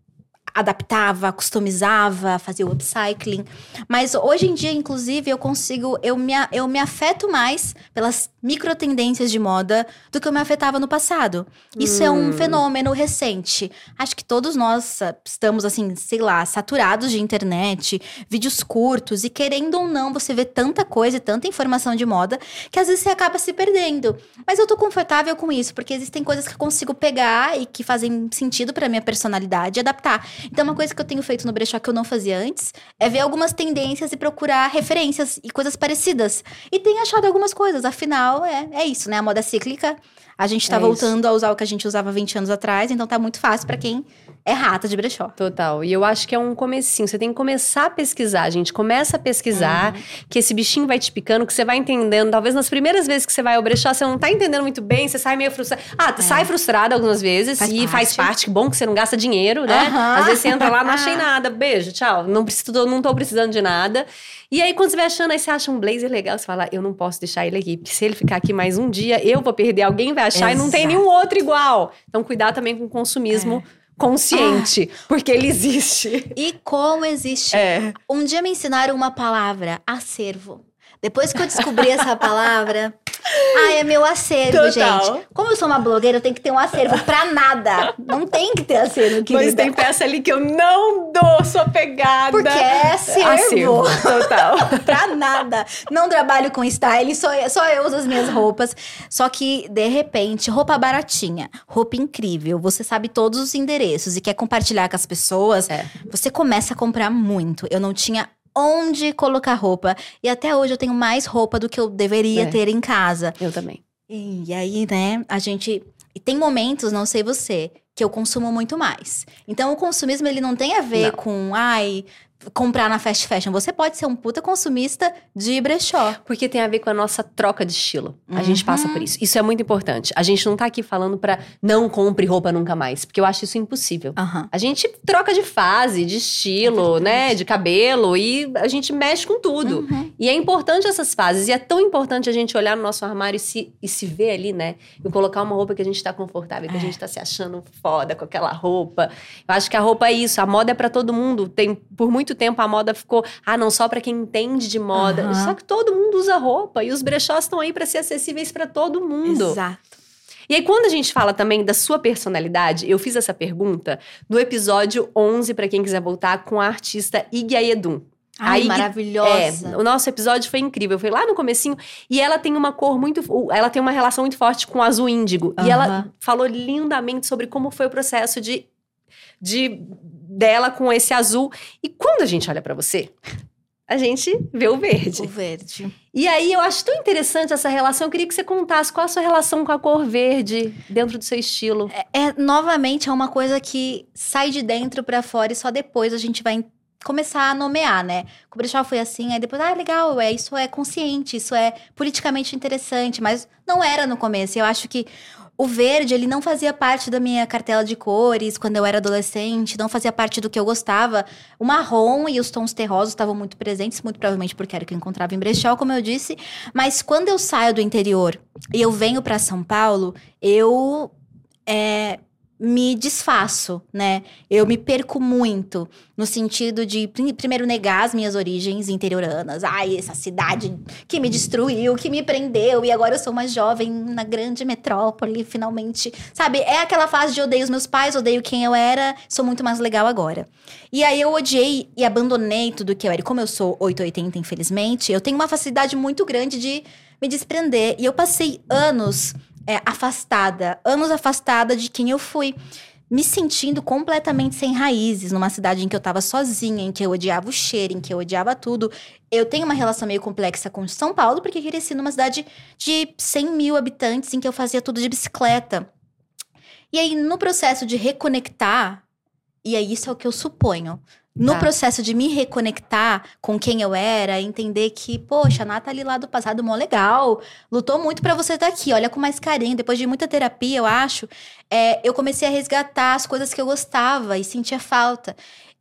adaptava, customizava, fazia o upcycling. Mas hoje em dia, inclusive, eu consigo, eu me, eu me afeto mais pelas micro tendências de moda do que eu me afetava no passado. Isso hum. é um hum. fenômeno recente. Acho que todos nós estamos, assim, sei lá, saturados de internet, vídeos curtos, e querendo ou não, você vê tanta coisa e tanta informação de moda que às vezes você acaba se perdendo. Mas eu tô confortável com isso, porque existem coisas que eu consigo pegar e que fazem sentido para minha personalidade e adaptar. Então, uma coisa que eu tenho feito no brechó que eu não fazia antes é ver algumas tendências e procurar referências e coisas parecidas. E tenho achado algumas coisas, afinal, é, é isso, né? A moda cíclica. A gente tá é voltando isso. a usar o que a gente usava 20 anos atrás, então tá muito fácil para quem é rata de brechó. Total. E eu acho que é um comecinho. Você tem que começar a pesquisar, gente. Começa a pesquisar, uhum. que esse bichinho vai te picando, que você vai entendendo. Talvez nas primeiras vezes que você vai ao brechó, você não tá entendendo muito bem, você sai meio frustrado. Ah, é. sai frustrada algumas vezes faz e parte. faz parte. Que bom que você não gasta dinheiro, né? Uhum. Às vezes você entra lá, não achei [laughs] nada. Beijo, tchau. Não, preciso, não tô precisando de nada. E aí, quando você vai achando, aí você acha um blazer legal, você fala, eu não posso deixar ele aqui, porque se ele ficar aqui mais um dia, eu vou perder, alguém vai achar Exato. e não tem nenhum outro igual. Então, cuidar também com o consumismo. É consciente, ah. porque ele existe. E como existe. É. Um dia me ensinaram uma palavra, acervo. Depois que eu descobri essa palavra, ah, é meu acervo, Total. gente. Como eu sou uma blogueira, eu tenho que ter um acervo pra nada. Não tem que ter acervo, querida. Mas tem peça ali que eu não dou, sou pegada. Porque é acervo. acervo. Total. [laughs] pra nada. Não trabalho com style, só, só eu uso as minhas roupas. Só que, de repente, roupa baratinha, roupa incrível, você sabe todos os endereços e quer compartilhar com as pessoas, é. você começa a comprar muito. Eu não tinha onde colocar roupa. E até hoje eu tenho mais roupa do que eu deveria é. ter em casa. Eu também. E aí, né, a gente. E tem momentos, não sei você, que eu consumo muito mais. Então o consumismo ele não tem a ver não. com, ai, comprar na fast fashion. Você pode ser um puta consumista de brechó. Porque tem a ver com a nossa troca de estilo. A gente passa Uhum. por isso. Isso é muito importante. A gente não tá aqui falando pra não compre roupa nunca mais, porque eu acho isso impossível. Aham. A gente troca de fase, de estilo, É né, de cabelo e a gente mexe com tudo. Uhum. E é importante essas fases. E é tão importante a gente olhar no nosso armário e se, e se ver ali, né? E colocar uma roupa que a gente tá confortável, que a É. gente tá se achando foda com aquela roupa. Eu acho que a roupa é isso. A moda é pra todo mundo. Tem, por muito tempo a moda ficou, ah, não só pra quem entende de moda. Aham. Só que todo mundo usa roupa. E os brechós estão aí pra ser acessíveis pra todo mundo. Exato. E aí, quando a gente fala também da sua personalidade, eu fiz essa pergunta no episódio 11, pra quem quiser voltar, com a artista Iggy Ayedun. Ai, maravilhosa. É, o nosso episódio foi incrível. Foi lá no comecinho. E ela tem uma cor muito... Ela tem uma relação muito forte com o azul índigo. E ela falou lindamente sobre como foi o processo de... de dela com esse azul. E quando a gente olha pra você, a gente vê o verde. O verde. E aí, eu acho tão interessante essa relação. Eu queria que você contasse qual a sua relação com a cor verde dentro do seu estilo. É, novamente, é uma coisa que sai de dentro pra fora e só depois a gente vai começar a nomear, né? O brechó foi assim, aí depois, ah, legal, é, isso é consciente, isso é politicamente interessante, mas não era no começo. Eu acho que o verde, ele não fazia parte da minha cartela de cores quando eu era adolescente, não fazia parte do que eu gostava. O marrom e os tons terrosos estavam muito presentes, muito provavelmente porque era o que eu encontrava em brechó, como eu disse. Mas quando eu saio do interior e eu venho pra São Paulo, eu é, me desfaço, né? Eu me perco muito no sentido de prim- primeiro negar as minhas origens interioranas. Ai, essa cidade que me destruiu, que me prendeu e agora eu sou uma jovem na grande metrópole, finalmente. Sabe? É aquela fase de odeio os meus pais, odeio quem eu era, sou muito mais legal agora. E aí eu odiei e abandonei tudo que eu era. E como eu sou 880, infelizmente, eu tenho uma facilidade muito grande de me desprender. E eu passei anos é, afastada, anos afastada de quem eu fui. Me sentindo completamente sem raízes, numa cidade em que eu tava sozinha, em que eu odiava o cheiro, em que eu odiava tudo. Eu tenho uma relação meio complexa com São Paulo, porque eu cresci numa cidade de 100 mil habitantes, em que eu fazia tudo de bicicleta. E aí, no processo de reconectar, e aí isso é o que eu suponho. No Tá. processo de me reconectar com quem eu era, entender que, poxa, a Nathalie lá do passado, mó legal, lutou muito pra você estar aqui, olha com mais carinho. Depois de muita terapia, eu acho, é, eu comecei a resgatar as coisas que eu gostava e sentia falta.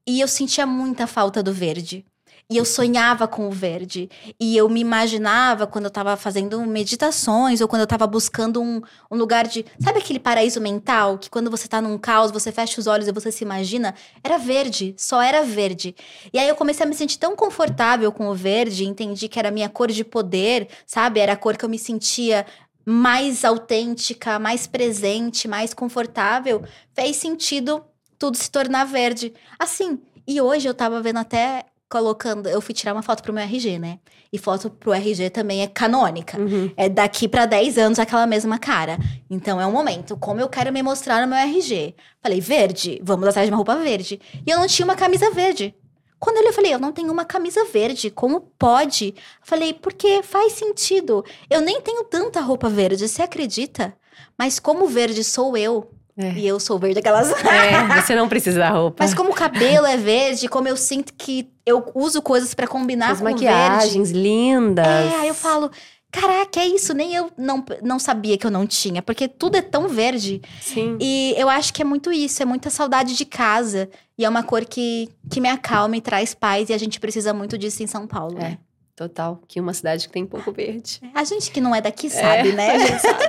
E eu sentia muita falta do verde. E eu sonhava com o verde. E eu me imaginava quando eu tava fazendo meditações ou quando eu tava buscando um, um lugar de. Sabe aquele paraíso mental? Que quando você tá num caos, você fecha os olhos e você se imagina? Era verde, só era verde. E aí eu comecei a me sentir tão confortável com o verde, entendi que era a minha cor de poder, sabe? Era a cor que eu me sentia mais autêntica, mais presente, mais confortável. Fez sentido tudo se tornar verde. Assim, e hoje eu tava vendo até colocando, eu fui tirar uma foto pro meu RG, né? E foto pro RG também é canônica. Uhum. É daqui pra 10 anos aquela mesma cara. Então é um momento, como eu quero me mostrar no meu RG. Falei, verde, vamos atrás de uma roupa verde. E eu não tinha uma camisa verde. Quando eu eu falei, eu não tenho uma camisa verde, como pode? Falei, porque faz sentido. Eu nem tenho tanta roupa verde, você acredita? Mas como verde sou eu, É. e eu sou verde aquelas. É, você não precisa da roupa. Mas como o cabelo é verde, como eu sinto que eu uso coisas pra combinar As com o verde. maquiagens lindas. É, aí eu falo, caraca, é isso, nem eu não, não sabia que eu não tinha, porque tudo é tão verde. Sim. E eu acho que é muito isso, é muita saudade de casa. E é uma cor que, que me acalma e traz paz, e a gente precisa muito disso em São Paulo. É. né? Total. Que uma cidade que tem pouco verde. A gente que não é daqui É. sabe, né? A gente sabe.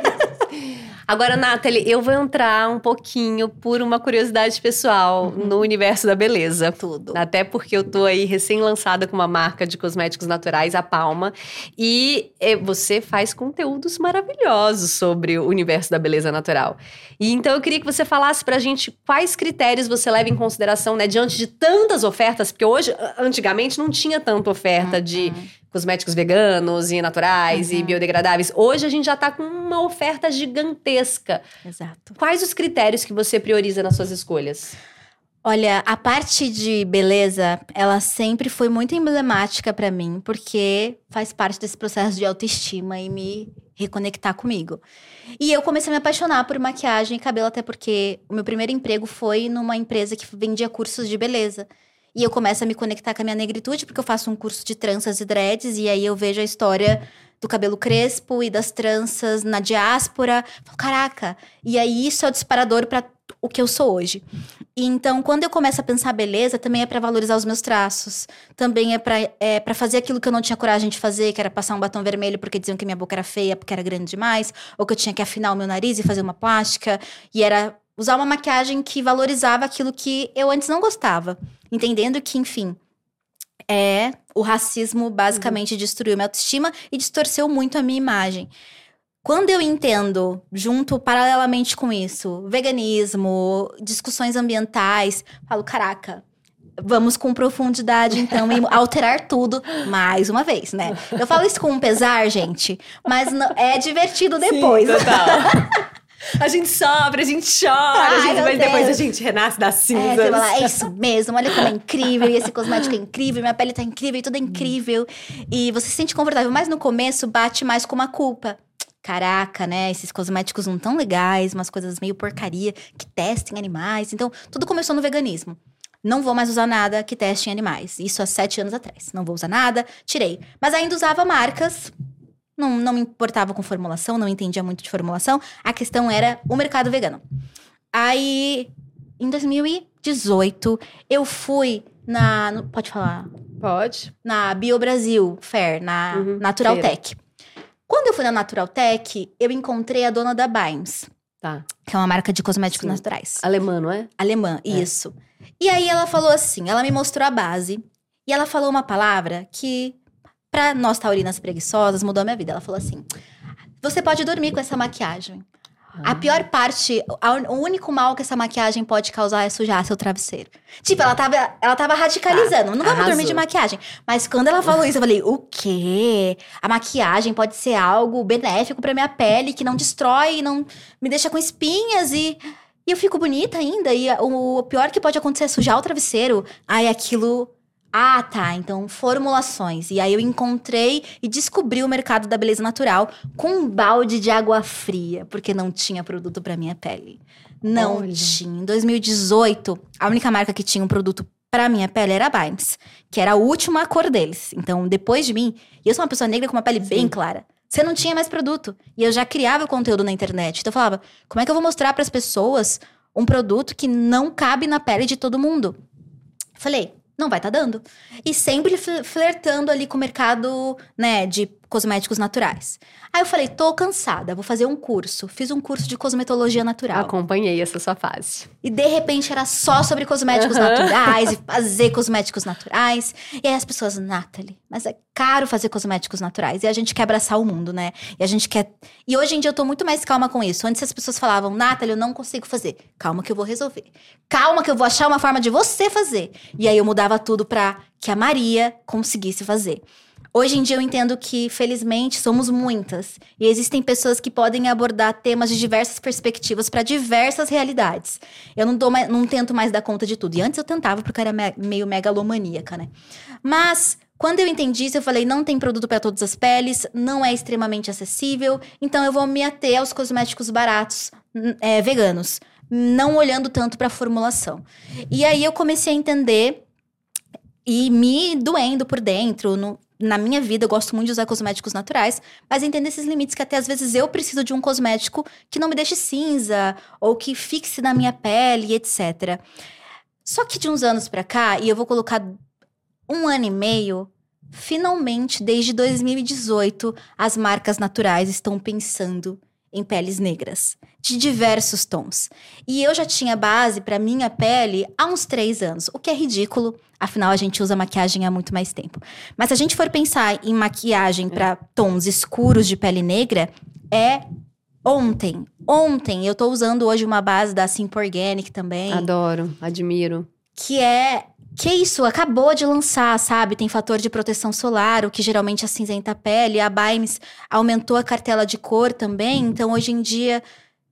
[laughs] Agora, Nathalie, eu vou entrar um pouquinho por uma curiosidade pessoal Uhum. no universo da beleza. Tudo. Até porque eu tô aí recém-lançada com uma marca de cosméticos naturais, a Palma. E você faz conteúdos maravilhosos sobre o universo da beleza natural. E então eu queria que você falasse pra gente quais critérios você leva em consideração, né, diante de tantas ofertas, porque hoje, antigamente, não tinha tanta oferta de cosméticos veganos e naturais e Uhum. biodegradáveis. Hoje a gente já tá com uma oferta gigantesca. Exato. Quais os critérios que você prioriza nas suas escolhas? Olha, a parte de beleza, ela sempre foi muito emblemática pra mim, porque faz parte desse processo de autoestima e me reconectar comigo. E eu comecei a me apaixonar por maquiagem e cabelo, até porque o meu primeiro emprego foi numa empresa que vendia cursos de beleza. E eu começo a me conectar com a minha negritude, porque eu faço um curso de tranças e dreads, e aí eu vejo a história do cabelo crespo e das tranças na diáspora. Falo, caraca! E aí isso é o disparador para o que eu sou hoje. Então, quando eu começo a pensar beleza, também é para valorizar os meus traços. Também é para é fazer aquilo que eu não tinha coragem de fazer, que era passar um batom vermelho porque diziam que minha boca era feia, porque era grande demais, ou que eu tinha que afinar o meu nariz e fazer uma plástica. E era usar uma maquiagem que valorizava aquilo que eu antes não gostava. Entendendo que, enfim, é o racismo basicamente uhum. destruiu minha autoestima e distorceu muito a minha imagem. Quando eu entendo, junto paralelamente com isso, veganismo, discussões ambientais, falo, caraca, vamos com profundidade, então, e [laughs] alterar tudo mais uma vez, né? Eu falo isso com um pesar, gente, mas é divertido depois. Sim, total. [laughs] A gente sofre, a gente chora, Ai, a gente, mas depois a gente renasce das cinzas. É, fala, é isso mesmo, olha como é incrível, e esse cosmético é incrível, minha pele tá incrível, e tudo é incrível. E você se sente confortável, mas no começo bate mais com uma culpa. Caraca, né? Esses cosméticos não tão legais, umas coisas meio porcaria, que testem animais. Então, tudo começou no veganismo. Não vou mais usar nada que teste em animais. Isso há sete anos atrás. Não vou usar nada, tirei. Mas ainda usava marcas não, não me importava com formulação, não entendia muito de formulação. A questão era o mercado vegano. Aí, em 2018, eu fui na. No, pode falar? Pode. Na Bio Brasil Fair, na uhum, Natural feira. Tech. Quando eu fui na Natural Tech, eu encontrei a dona da Bimes. Tá. Que é uma marca de cosméticos Sim. naturais. Alemã, não é? Alemã, é. isso. E aí ela falou assim: ela me mostrou a base. E ela falou uma palavra que Pra nós taurinas preguiçosas, mudou a minha vida. Ela falou assim: você pode dormir com essa maquiagem. A pior parte, a, o único mal que essa maquiagem pode causar é sujar seu travesseiro. Tipo, ela tava, ela tava radicalizando. Tá, não vamos dormir de maquiagem. Mas quando ela falou [laughs] isso, eu falei: o quê? A maquiagem pode ser algo benéfico pra minha pele, que não destrói, não me deixa com espinhas e. E eu fico bonita ainda. E o, o pior que pode acontecer é sujar o travesseiro. Aí aquilo ah, tá. Então, formulações. E aí eu encontrei e descobri o mercado da beleza natural com um balde de água fria, porque não tinha produto para minha pele. Não Olha. tinha. Em 2018, a única marca que tinha um produto para minha pele era a Bimes, que era a última cor deles. Então, depois de mim, e eu sou uma pessoa negra com uma pele Sim. bem clara. Você não tinha mais produto. E eu já criava conteúdo na internet. Então eu falava: como é que eu vou mostrar para as pessoas um produto que não cabe na pele de todo mundo? Falei, não vai estar tá dando. E sempre flertando ali com o mercado, né, de cosméticos naturais. Aí eu falei, tô cansada, vou fazer um curso. Fiz um curso de cosmetologia natural. Acompanhei essa sua fase. E de repente era só sobre cosméticos uhum. naturais e [laughs] fazer cosméticos naturais. E aí as pessoas, Nathalie, mas é caro fazer cosméticos naturais. E a gente quer abraçar o mundo, né? E a gente quer. E hoje em dia eu tô muito mais calma com isso. Antes as pessoas falavam, Nathalie, eu não consigo fazer. Calma que eu vou resolver. Calma que eu vou achar uma forma de você fazer. E aí eu mudava tudo pra que a Maria conseguisse fazer. Hoje em dia eu entendo que, felizmente, somos muitas. E existem pessoas que podem abordar temas de diversas perspectivas para diversas realidades. Eu não, dou não tento mais dar conta de tudo. E antes eu tentava porque eu era me meio megalomaníaca, né? Mas quando eu entendi isso, eu falei: não tem produto para todas as peles, não é extremamente acessível, então eu vou me ater aos cosméticos baratos, é, veganos, não olhando tanto para a formulação. E aí eu comecei a entender e me doendo por dentro. No, na minha vida, eu gosto muito de usar cosméticos naturais, mas entender esses limites que até às vezes eu preciso de um cosmético que não me deixe cinza ou que fixe na minha pele, etc. Só que de uns anos pra cá, e eu vou colocar um ano e meio, finalmente, desde 2018, as marcas naturais estão pensando em peles negras, de diversos tons. E eu já tinha base para minha pele há uns três anos, o que é ridículo, afinal a gente usa maquiagem há muito mais tempo. Mas se a gente for pensar em maquiagem para tons escuros de pele negra, é ontem. Ontem eu tô usando hoje uma base da Simp Organic também. Adoro, admiro. Que é que isso, acabou de lançar, sabe? Tem fator de proteção solar, o que geralmente acinzenta a pele. A Bimes aumentou a cartela de cor também. Então, hoje em dia,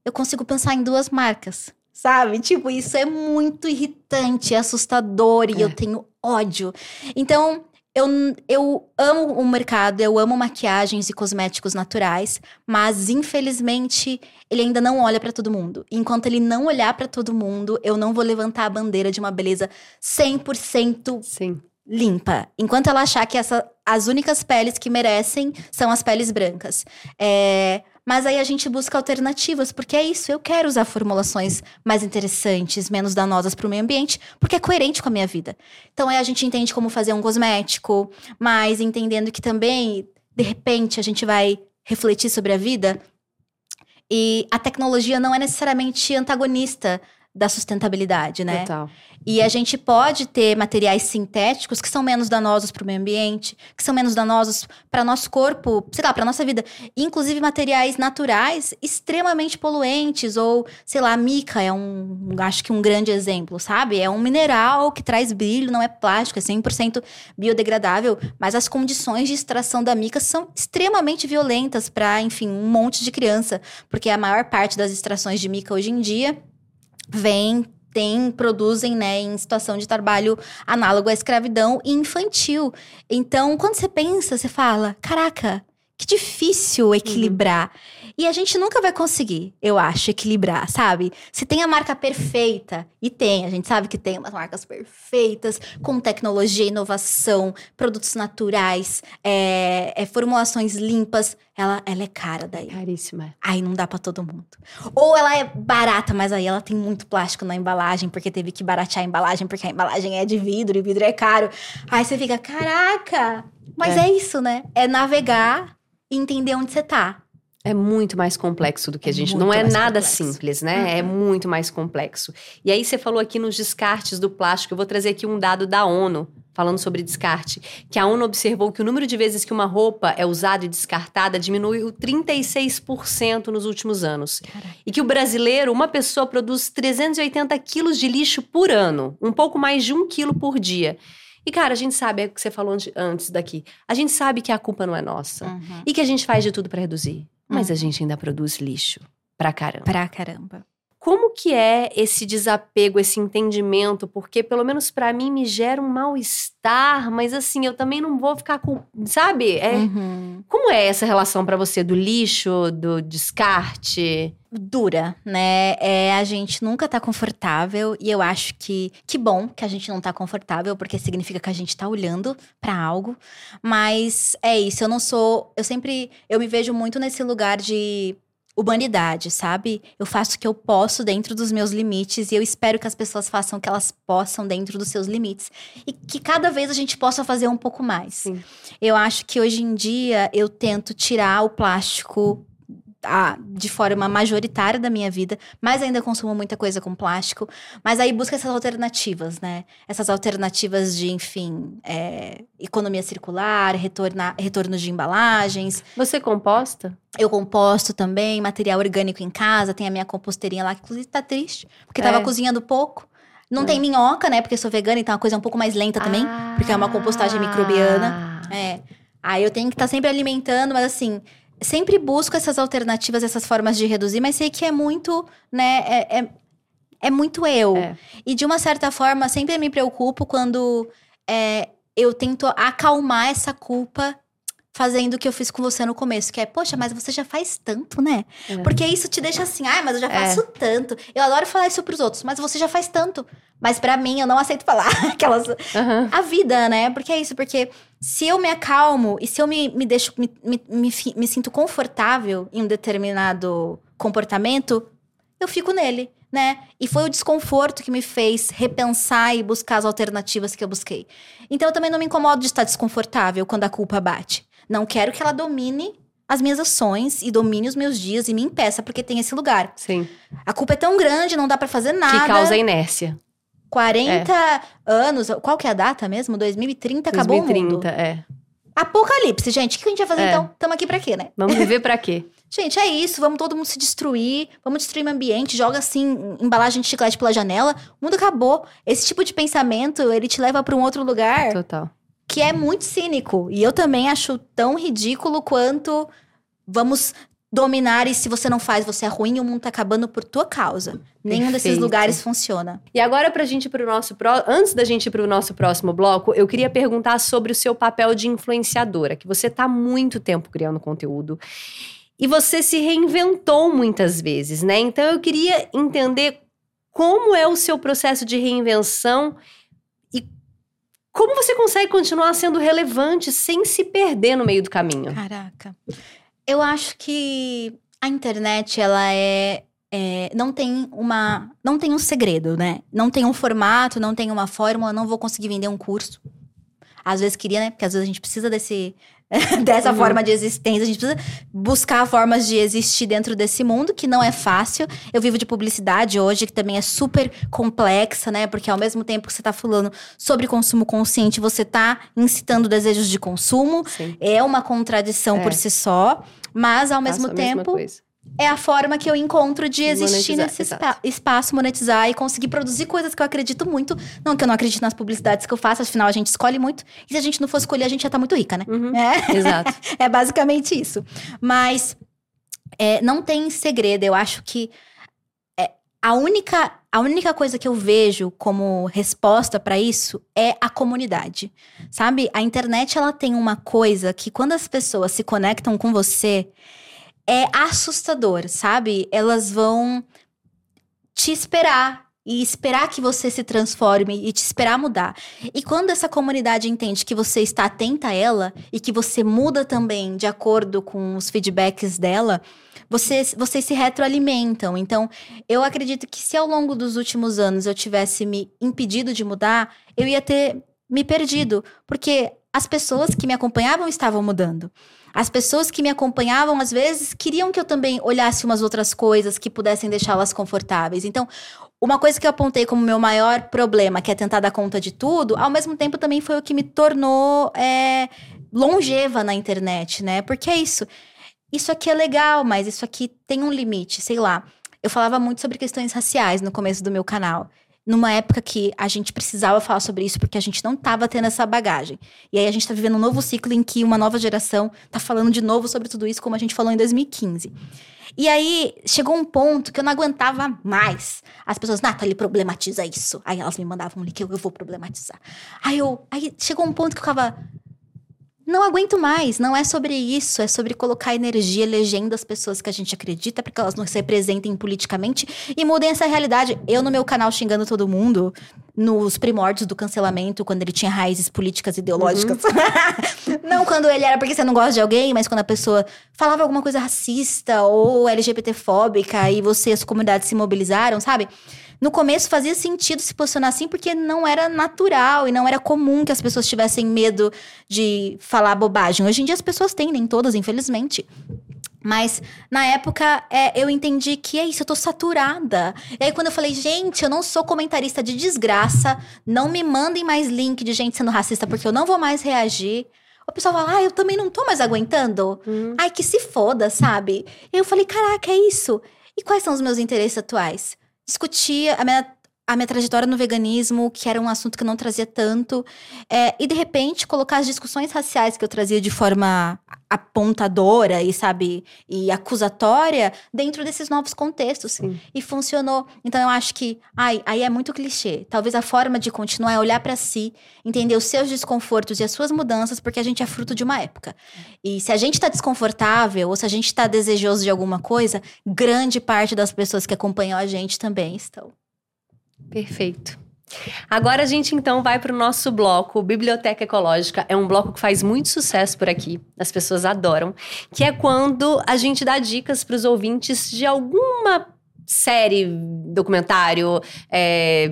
eu consigo pensar em duas marcas, sabe? Tipo, isso é muito irritante, é assustador e é. eu tenho ódio. Então, eu, eu amo o mercado, eu amo maquiagens e cosméticos naturais, mas infelizmente ele ainda não olha para todo mundo. Enquanto ele não olhar para todo mundo, eu não vou levantar a bandeira de uma beleza 100% Sim. limpa. Enquanto ela achar que essa, as únicas peles que merecem são as peles brancas. É, mas aí a gente busca alternativas, porque é isso, eu quero usar formulações mais interessantes, menos danosas para o meio ambiente, porque é coerente com a minha vida. Então aí a gente entende como fazer um cosmético, mas entendendo que também, de repente, a gente vai refletir sobre a vida. E a tecnologia não é necessariamente antagonista da sustentabilidade, né? Total. E a gente pode ter materiais sintéticos que são menos danosos para o meio ambiente, que são menos danosos para nosso corpo, sei lá, para nossa vida. Inclusive materiais naturais extremamente poluentes, ou sei lá, a mica é um, acho que um grande exemplo, sabe? É um mineral que traz brilho, não é plástico, é 100% biodegradável, mas as condições de extração da mica são extremamente violentas para, enfim, um monte de criança, porque a maior parte das extrações de mica hoje em dia vem tem, produzem, né, em situação de trabalho análogo à escravidão infantil. Então, quando você pensa, você fala: caraca, que difícil equilibrar. Uhum. E a gente nunca vai conseguir, eu acho, equilibrar, sabe? Se tem a marca perfeita, e tem, a gente sabe que tem umas marcas perfeitas, com tecnologia, inovação, produtos naturais, é, é, formulações limpas, ela, ela é cara daí. Caríssima. Aí não dá para todo mundo. Ou ela é barata, mas aí ela tem muito plástico na embalagem, porque teve que baratear a embalagem, porque a embalagem é de vidro e vidro é caro. Aí você fica, caraca! Mas é, é isso, né? É navegar e entender onde você tá. É muito mais complexo do que a gente. Muito não é nada complexo. simples, né? Uhum. É muito mais complexo. E aí você falou aqui nos descartes do plástico. Eu vou trazer aqui um dado da ONU falando sobre descarte, que a ONU observou que o número de vezes que uma roupa é usada e descartada diminuiu 36% nos últimos anos. Caraca. E que o brasileiro, uma pessoa, produz 380 quilos de lixo por ano, um pouco mais de um quilo por dia. E, cara, a gente sabe, é o que você falou antes daqui, a gente sabe que a culpa não é nossa. Uhum. E que a gente faz de tudo para reduzir. Mas uhum. a gente ainda produz lixo. Pra caramba. Pra caramba. Como que é esse desapego, esse entendimento? Porque, pelo menos para mim, me gera um mal-estar, mas assim, eu também não vou ficar com. Sabe? É, uhum. Como é essa relação para você do lixo, do descarte? Dura, né? É, a gente nunca tá confortável e eu acho que que bom que a gente não tá confortável, porque significa que a gente tá olhando para algo. Mas é isso, eu não sou. Eu sempre. Eu me vejo muito nesse lugar de humanidade, sabe? Eu faço o que eu posso dentro dos meus limites e eu espero que as pessoas façam o que elas possam dentro dos seus limites. E que cada vez a gente possa fazer um pouco mais. Sim. Eu acho que hoje em dia eu tento tirar o plástico a, de forma majoritária da minha vida, mas ainda consumo muita coisa com plástico. Mas aí busca essas alternativas, né? Essas alternativas de, enfim, é, economia circular, retorna, retorno de embalagens. Você composta? Eu composto também, material orgânico em casa, tem a minha composteirinha lá, que inclusive tá triste, porque é. tava cozinhando pouco. Não é. tem minhoca, né? Porque sou vegana, então é uma coisa um pouco mais lenta também, ah. porque é uma compostagem microbiana. É. Aí eu tenho que estar tá sempre alimentando, mas assim, sempre busco essas alternativas, essas formas de reduzir, mas sei que é muito, né? É, é, é muito eu. É. E de uma certa forma, sempre me preocupo quando é, eu tento acalmar essa culpa fazendo o que eu fiz com você no começo, que é, poxa, mas você já faz tanto, né? É. Porque isso te deixa assim, ai, mas eu já é. faço tanto. Eu adoro falar isso pros outros, mas você já faz tanto. Mas para mim, eu não aceito falar [laughs] aquelas. Uhum. A vida, né? Porque é isso, porque se eu me acalmo e se eu me, me deixo, me, me, me, me sinto confortável em um determinado comportamento, eu fico nele né? E foi o desconforto que me fez repensar e buscar as alternativas que eu busquei. Então eu também não me incomodo de estar desconfortável quando a culpa bate. Não quero que ela domine as minhas ações e domine os meus dias e me impeça porque tem esse lugar. Sim. A culpa é tão grande, não dá para fazer nada. Que causa inércia. 40 é. anos, qual que é a data mesmo? 2030 acabou 2030, o mundo. é. Apocalipse, gente. O que a gente vai fazer é. então? Tamo aqui pra quê, né? Vamos [laughs] viver pra quê? gente, é isso. Vamos todo mundo se destruir. Vamos destruir o ambiente. Joga assim, embalagem de chiclete pela janela. O mundo acabou. Esse tipo de pensamento, ele te leva para um outro lugar. Total que é muito cínico. E eu também acho tão ridículo quanto vamos dominar e se você não faz, você é ruim e o mundo tá acabando por tua causa. Nenhum desses Perfeito. lugares funciona. E agora, pra gente ir pro nosso pró- antes da gente ir pro nosso próximo bloco, eu queria perguntar sobre o seu papel de influenciadora, que você tá há muito tempo criando conteúdo. E você se reinventou muitas vezes, né? Então eu queria entender como é o seu processo de reinvenção e como você consegue continuar sendo relevante sem se perder no meio do caminho. Caraca. Eu acho que a internet, ela é, é, não tem uma. Não tem um segredo, né? Não tem um formato, não tem uma fórmula, não vou conseguir vender um curso. Às vezes queria, né? Porque às vezes a gente precisa desse, [laughs] dessa Uhum. forma de existência, a gente precisa buscar formas de existir dentro desse mundo, que não é fácil. Eu vivo de publicidade hoje, que também é super complexa, né? Porque ao mesmo tempo que você tá falando sobre consumo consciente, você tá incitando desejos de consumo. Sim. É uma contradição É. por si só, mas ao mesmo tempo é a forma que eu encontro de existir Monetizar, nesse espa- espaço, monetizar e conseguir produzir coisas que eu acredito muito. Não que eu não acredito nas publicidades que eu faço, afinal a gente escolhe muito. E se a gente não for escolher, a gente já tá muito rica, né? Uhum. É. Exato. [laughs] É basicamente isso. Mas é, não tem segredo. Eu acho que a, única, a única coisa que eu vejo como resposta pra isso é a comunidade. Sabe? A internet ela tem uma coisa que quando as pessoas se conectam com você é assustador, sabe? Elas vão te esperar e esperar que você se transforme e te esperar mudar. E quando essa comunidade entende que você está atenta a ela e que você muda também de acordo com os feedbacks dela, vocês, vocês se retroalimentam. Então, eu acredito que se ao longo dos últimos anos eu tivesse me impedido de mudar, eu ia ter me perdido, porque as pessoas que me acompanhavam estavam mudando. As pessoas que me acompanhavam, às vezes, queriam que eu também olhasse umas outras coisas que pudessem deixá-las confortáveis. Então, uma coisa que eu apontei como meu maior problema, que é tentar dar conta de tudo, ao mesmo tempo também foi o que me tornou é, longeva na internet, né? Porque é isso. Isso aqui é legal, mas isso aqui tem um limite, sei lá. Eu falava muito sobre questões raciais no começo do meu canal. Numa época que a gente precisava falar sobre isso porque a gente não tava tendo essa bagagem. E aí a gente tá vivendo um novo ciclo em que uma nova geração tá falando de novo sobre tudo isso, como a gente falou em 2015. E aí chegou um ponto que eu não aguentava mais. As pessoas, Nathalie, problematiza isso. Aí elas me mandavam um link, eu, eu vou problematizar. Aí eu. Aí chegou um ponto que eu ficava. Não aguento mais, não é sobre isso, é sobre colocar energia, legenda as pessoas que a gente acredita para que elas nos representem politicamente e mudem essa realidade. Eu no meu canal xingando todo mundo, nos primórdios do cancelamento, quando ele tinha raízes políticas e ideológicas. [laughs] não quando ele era porque você não gosta de alguém, mas quando a pessoa falava alguma coisa racista ou LGBTfóbica e você e as comunidades se mobilizaram, sabe? No começo fazia sentido se posicionar assim porque não era natural e não era comum que as pessoas tivessem medo de falar bobagem. Hoje em dia as pessoas têm, nem todas, infelizmente. Mas na época é, eu entendi que é isso, eu tô saturada. E aí quando eu falei, gente, eu não sou comentarista de desgraça, não me mandem mais link de gente sendo racista porque eu não vou mais reagir. O pessoal fala, ah, eu também não tô mais aguentando. Uhum. Ai, que se foda, sabe? E eu falei, caraca, é isso. E quais são os meus interesses atuais? Discutir a minha, a minha trajetória no veganismo, que era um assunto que eu não trazia tanto. é, e, de repente, colocar as discussões raciais que eu trazia de forma apontadora e, sabe, e acusatória dentro desses novos contextos. Sim. E funcionou. Então, eu acho que, ai, aí é muito clichê. Talvez a forma de continuar é olhar pra si, entender os seus desconfortos e as suas mudanças, porque a gente é fruto de uma época. E se a gente tá desconfortável ou se a gente tá desejoso de alguma coisa, grande parte das pessoas que acompanham a gente também estão. Perfeito. Agora a gente então vai para o nosso bloco Biblioteca Ecológica. É um bloco que faz muito sucesso por aqui, as pessoas adoram, que é quando a gente dá dicas para os ouvintes de alguma série, documentário, é,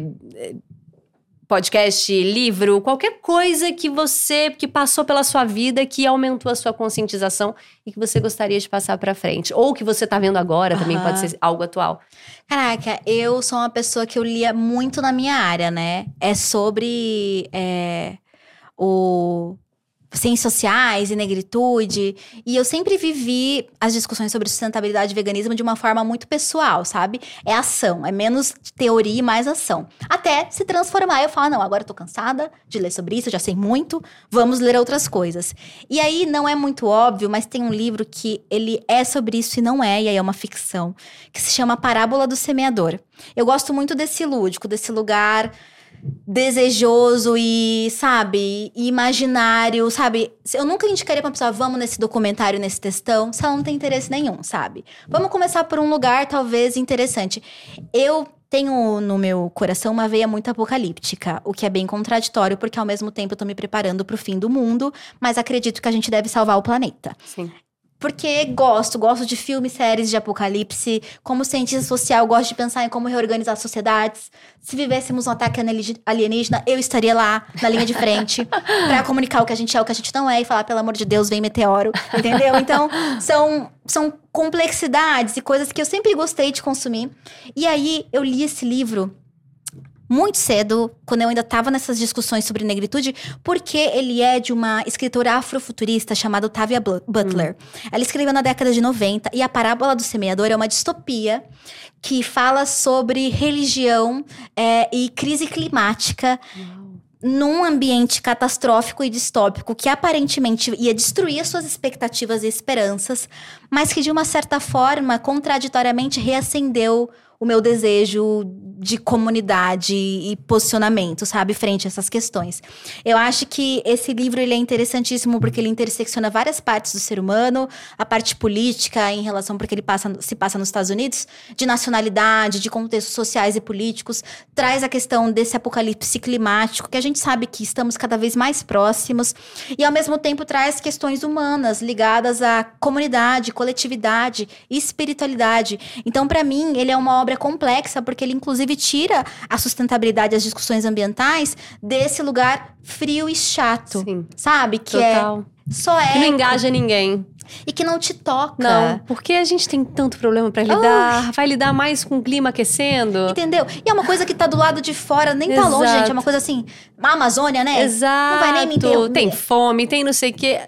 podcast, livro, qualquer coisa que você que passou pela sua vida que aumentou a sua conscientização e que você gostaria de passar para frente, ou que você tá vendo agora, também Aham. pode ser algo atual. Caraca, eu sou uma pessoa que eu lia muito na minha área, né? É sobre é, o ciências sociais e negritude. E eu sempre vivi as discussões sobre sustentabilidade e veganismo de uma forma muito pessoal, sabe? É ação, é menos teoria e mais ação. Até se transformar, eu falo, não, agora eu tô cansada de ler sobre isso, já sei muito, vamos ler outras coisas. E aí não é muito óbvio, mas tem um livro que ele é sobre isso e não é, e aí é uma ficção, que se chama Parábola do Semeador. Eu gosto muito desse lúdico, desse lugar desejoso e, sabe, imaginário, sabe? Eu nunca indicaria pra uma pessoa, vamos nesse documentário, nesse textão, se ela não tem interesse nenhum, sabe? Vamos começar por um lugar talvez interessante. Eu tenho no meu coração uma veia muito apocalíptica, o que é bem contraditório, porque ao mesmo tempo eu tô me preparando pro fim do mundo, mas acredito que a gente deve salvar o planeta. Sim. Porque gosto, gosto de filmes, séries de apocalipse. Como cientista social, gosto de pensar em como reorganizar sociedades. Se vivêssemos um ataque alienígena, eu estaria lá, na linha de frente, [laughs] para comunicar o que a gente é, o que a gente não é, e falar, pelo amor de Deus, vem meteoro. Entendeu? Então, são, são complexidades e coisas que eu sempre gostei de consumir. E aí, eu li esse livro muito cedo, quando eu ainda estava nessas discussões sobre negritude, porque ele é de uma escritora afrofuturista chamada Tavia Butler. Hum. Ela escreveu na década de 90 e a Parábola do Semeador é uma distopia que fala sobre religião é, e crise climática. Uau num ambiente catastrófico e distópico que aparentemente ia destruir as suas expectativas e esperanças, mas que de uma certa forma, contraditoriamente, reacendeu o meu desejo de comunidade e posicionamento, sabe, frente a essas questões. Eu acho que esse livro ele é interessantíssimo porque ele intersecciona várias partes do ser humano, a parte política em relação porque ele passa, se passa nos Estados Unidos, de nacionalidade, de contextos sociais e políticos, traz a questão desse apocalipse climático que a gente sabe que estamos cada vez mais próximos e ao mesmo tempo traz questões humanas ligadas à comunidade, coletividade espiritualidade. Então, para mim, ele é uma obra complexa porque ele inclusive tira a sustentabilidade as discussões ambientais desse lugar frio e chato. Sim. Sabe? Que é Total. é só é. Que não engaja ninguém. E que não te toca. Não, porque a gente tem tanto problema para lidar. Vai lidar mais com o clima aquecendo. Entendeu? E é uma coisa que tá do lado de fora, nem Exato. tá longe, gente. É uma coisa assim, a Amazônia, né? Exato. Não vai nem me entender. Tem fome, tem não sei o quê.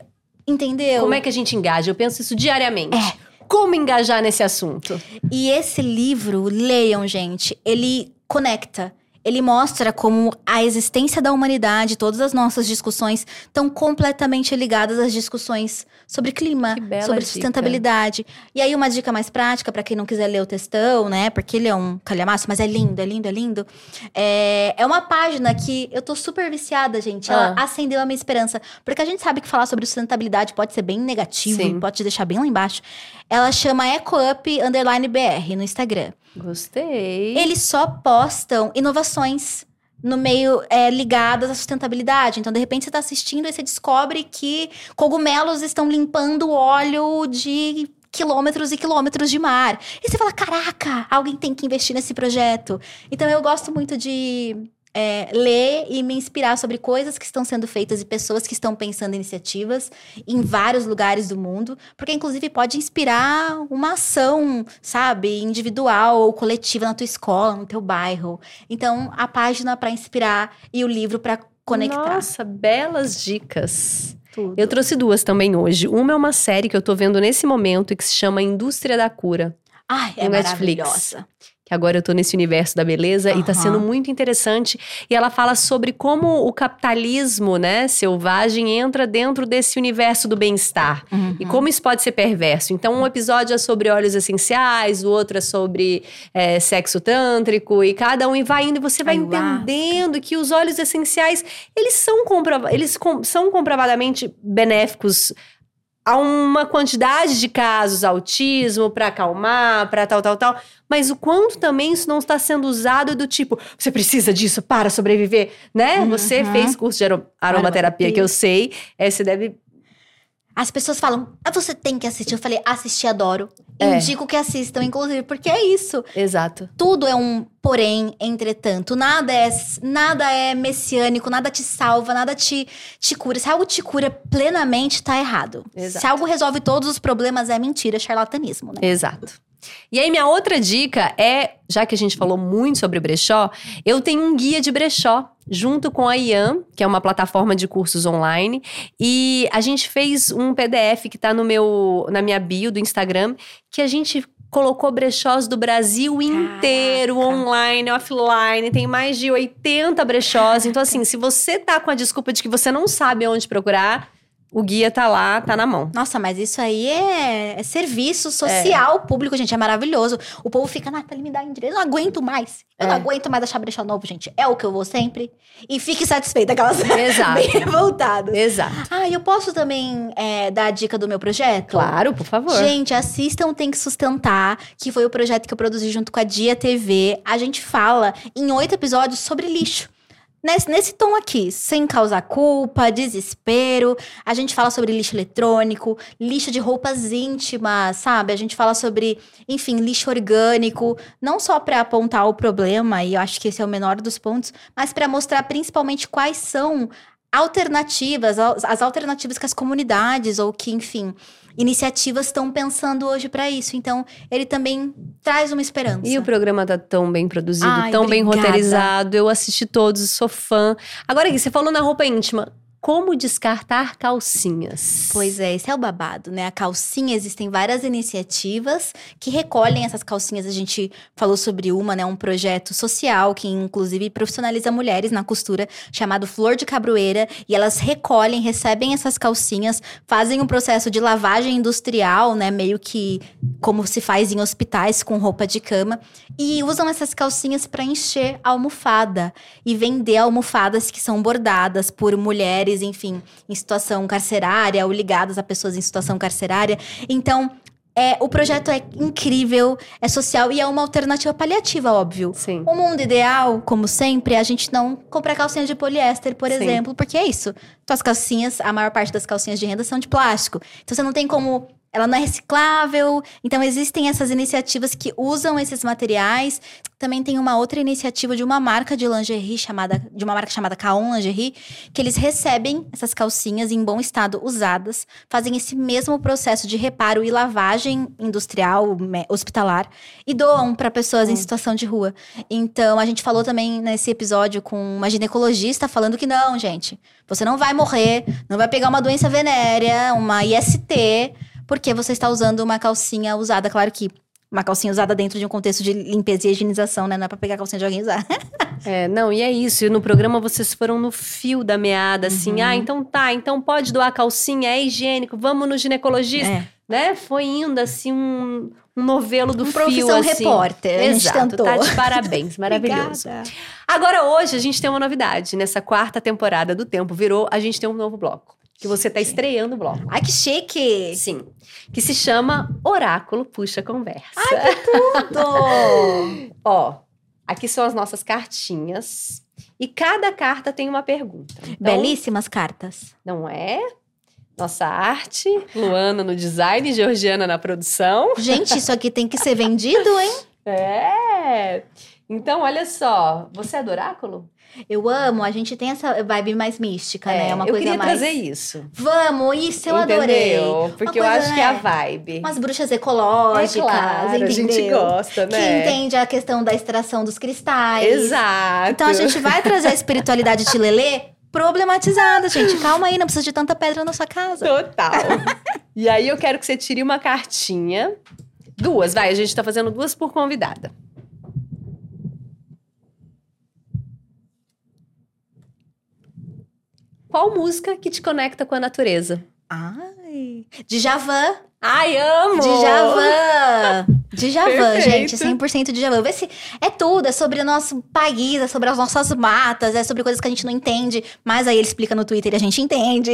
Entendeu? Como é que a gente engaja? Eu penso isso diariamente. É como engajar nesse assunto. E esse livro, leiam, gente, ele conecta. Ele mostra como a existência da humanidade, todas as nossas discussões estão completamente ligadas às discussões sobre clima, sobre sustentabilidade. Dica. E aí uma dica mais prática para quem não quiser ler o textão, né? Porque ele é um calhamaço, mas é lindo, é lindo, é lindo. É, é uma página que eu tô super viciada, gente. Ela ah. acendeu a minha esperança, porque a gente sabe que falar sobre sustentabilidade pode ser bem negativo, Sim. pode te deixar bem lá embaixo. Ela chama EcoUp underline BR no Instagram. Gostei. Eles só postam inovações no meio é, ligadas à sustentabilidade. Então, de repente, você está assistindo e você descobre que cogumelos estão limpando óleo de quilômetros e quilômetros de mar. E você fala: caraca, alguém tem que investir nesse projeto. Então, eu gosto muito de é, ler e me inspirar sobre coisas que estão sendo feitas e pessoas que estão pensando iniciativas em vários lugares do mundo, porque inclusive pode inspirar uma ação, sabe, individual ou coletiva na tua escola, no teu bairro. Então, a página para inspirar e o livro para conectar. Nossa, belas dicas. Tudo. Eu trouxe duas também hoje. Uma é uma série que eu tô vendo nesse momento e que se chama Indústria da Cura. Ai, é Netflix que agora eu tô nesse universo da beleza uhum. e tá sendo muito interessante. E ela fala sobre como o capitalismo, né, selvagem entra dentro desse universo do bem-estar uhum. e como isso pode ser perverso. Então, um episódio é sobre óleos essenciais, o outro é sobre é, sexo tântrico e cada um vai indo e você vai entendendo que os óleos essenciais, eles são, comprova eles com são comprovadamente benéficos a uma quantidade de casos, autismo, para acalmar, para tal, tal, tal. Mas o quanto também isso não está sendo usado do tipo, você precisa disso para sobreviver, né? Uhum. Você fez curso de aromaterapia, aromaterapia, que eu sei, é, você deve as pessoas falam, ah, você tem que assistir. Eu falei, assistir, adoro. É. Indico que assistam, inclusive, porque é isso. Exato. Tudo é um porém, entretanto. Nada é, nada é messiânico, nada te salva, nada te, te cura. Se algo te cura plenamente, tá errado. Exato. Se algo resolve todos os problemas, é mentira, é charlatanismo, né? Exato. E aí, minha outra dica é, já que a gente falou muito sobre brechó, eu tenho um guia de brechó junto com a IAM, que é uma plataforma de cursos online, e a gente fez um PDF que tá no meu na minha bio do Instagram, que a gente colocou brechós do Brasil Caraca. inteiro, online, offline, tem mais de 80 brechós. Então assim, se você tá com a desculpa de que você não sabe onde procurar, o guia tá lá, tá na mão. Nossa, mas isso aí é, é serviço social público, gente. É maravilhoso. O povo fica, Nathalie, me dá endereço. Eu não aguento mais. Eu não É. aguento mais achar brechó novo, gente. É o que eu vou sempre. E fique satisfeita, aquelas [laughs] Exato. bem revoltadas. Exato. Ah, eu posso também é, dar a dica do meu projeto? Claro, por favor. Gente, assistam Tem que Sustentar, que foi o projeto que eu produzi junto com a Dia TV. A gente fala em oito episódios sobre lixo. Nesse, nesse tom aqui, sem causar culpa, desespero. A gente fala sobre lixo eletrônico, lixo de roupas íntimas, sabe? A gente fala sobre, enfim, lixo orgânico. Não só para apontar o problema, e eu acho que esse é o menor dos pontos, mas para mostrar principalmente quais são alternativas, as as alternativas que as comunidades ou que, enfim, iniciativas estão pensando hoje para isso. Então, ele também traz uma esperança. E o programa tá tão bem produzido, Ai, tão bem obrigada. roteirizado. Eu assisti todos, sou fã. Agora aqui, você falou na roupa íntima. Como descartar calcinhas? Pois é, esse é o babado, né? A calcinha, existem várias iniciativas que recolhem essas calcinhas. A gente falou sobre uma, né? Um projeto social que, inclusive, profissionaliza mulheres na costura, chamado Flor de Cabroeira. E elas recolhem, recebem essas calcinhas, fazem um processo de lavagem industrial, né? Meio que como se faz em hospitais com roupa de cama. E usam essas calcinhas para encher a almofada e vender almofadas que são bordadas por mulheres, enfim, em situação carcerária ou ligadas a pessoas em situação carcerária. Então, é, o projeto é incrível, é social e é uma alternativa paliativa, óbvio. Sim. O mundo ideal, como sempre, é a gente não comprar calcinha de poliéster, por Sim. exemplo, porque é isso. Tuas calcinhas, a maior parte das calcinhas de renda são de plástico. Então você não tem como. Ela não é reciclável. Então existem essas iniciativas que usam esses materiais. Também tem uma outra iniciativa de uma marca de lingerie chamada. De uma marca chamada Kaon Lingerie, que eles recebem essas calcinhas em bom estado usadas, fazem esse mesmo processo de reparo e lavagem industrial, hospitalar, e doam para pessoas em situação de rua. Então, a gente falou também nesse episódio com uma ginecologista falando que não, gente, você não vai morrer, não vai pegar uma doença venérea, uma IST, porque você está usando uma calcinha usada. Claro que uma calcinha usada dentro de um contexto de limpeza e higienização, né? Não é pra pegar a calcinha de alguém e usar. [laughs] É, não, e é isso. E no programa vocês foram no fio da meada, Uhum. assim. Ah, então tá, então pode doar calcinha, é higiênico, vamos no ginecologista. É. Né? Foi indo, assim, um, um novelo do Um fio, assim. repórter, Exato, tá de [laughs] parabéns, maravilhoso. Agora, hoje, a gente tem uma novidade. Nessa quarta temporada do Tempo Virou, a gente tem um novo bloco. Que você tá estreando o bloco. Ai, que chique! Sim. Que se chama Oráculo Puxa Conversa. Tudo! [laughs] Ó, aqui são as nossas cartinhas. E cada carta tem uma pergunta. Então, Belíssimas cartas. Não é? Nossa arte, Luana no design, Georgiana na produção. Gente, isso aqui tem que ser vendido, hein? [laughs] É! Então, olha só. Você é do oráculo? Eu amo, a gente tem essa vibe mais mística, né? É uma eu coisa queria mais. trazer isso. Vamos, isso eu adorei. Entendeu? Porque eu coisa, acho que é a né? vibe. Umas bruxas ecológicas, é claro, entendeu? a gente gosta, Que né? entende a questão da extração dos cristais. Exato. Então a gente vai trazer a espiritualidade tilelê problematizada, gente. Calma aí, não precisa de tanta pedra na sua casa. Total. e aí eu quero que você tire uma cartinha. Duas, vai. A gente tá fazendo duas por convidada. Qual música que te conecta com a natureza? Ai. Djavan. Ai, amo! Djavan. Djavan, Perfeito. gente. 100% Djavan. Vê se é tudo. É sobre o nosso país, é sobre as nossas matas, é sobre coisas que a gente não entende. Mas aí ele explica no Twitter e a gente entende.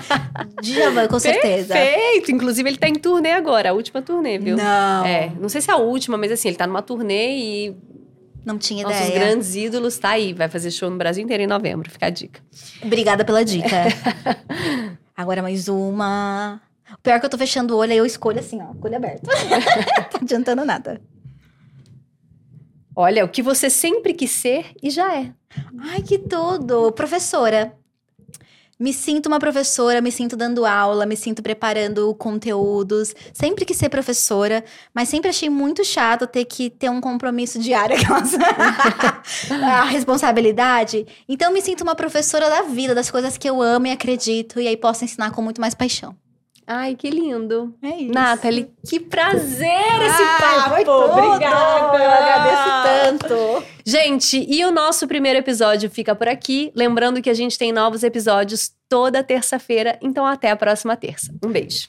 [laughs] Djavan, com certeza. Perfeito! Inclusive, ele tá em turnê agora, a última turnê, viu? Não. É, não sei se é a última, mas assim, ele tá numa turnê e Não tinha nossos ideia. grandes ídolos tá aí. Vai fazer show no Brasil inteiro em novembro, fica a dica. Obrigada pela dica. [laughs] Agora mais uma. O pior é que eu tô fechando o olho, aí eu escolho assim, ó, com o olho aberto. [laughs] tá adiantando nada. Olha, o que você sempre quis ser e já é. Ai, que tudo! Professora. Me sinto uma professora, me sinto dando aula, me sinto preparando conteúdos. Sempre quis ser professora, mas sempre achei muito chato ter que ter um compromisso diário, [laughs] aquelas... a responsabilidade. Então me sinto uma professora da vida, das coisas que eu amo e acredito, e aí posso ensinar com muito mais paixão. Ai, que lindo. É isso. Nathalie, que prazer esse ah, papo. Obrigada. Eu agradeço tanto. Gente, e o nosso primeiro episódio fica por aqui. Lembrando que a gente tem novos episódios toda terça-feira, então até a próxima terça. Um beijo.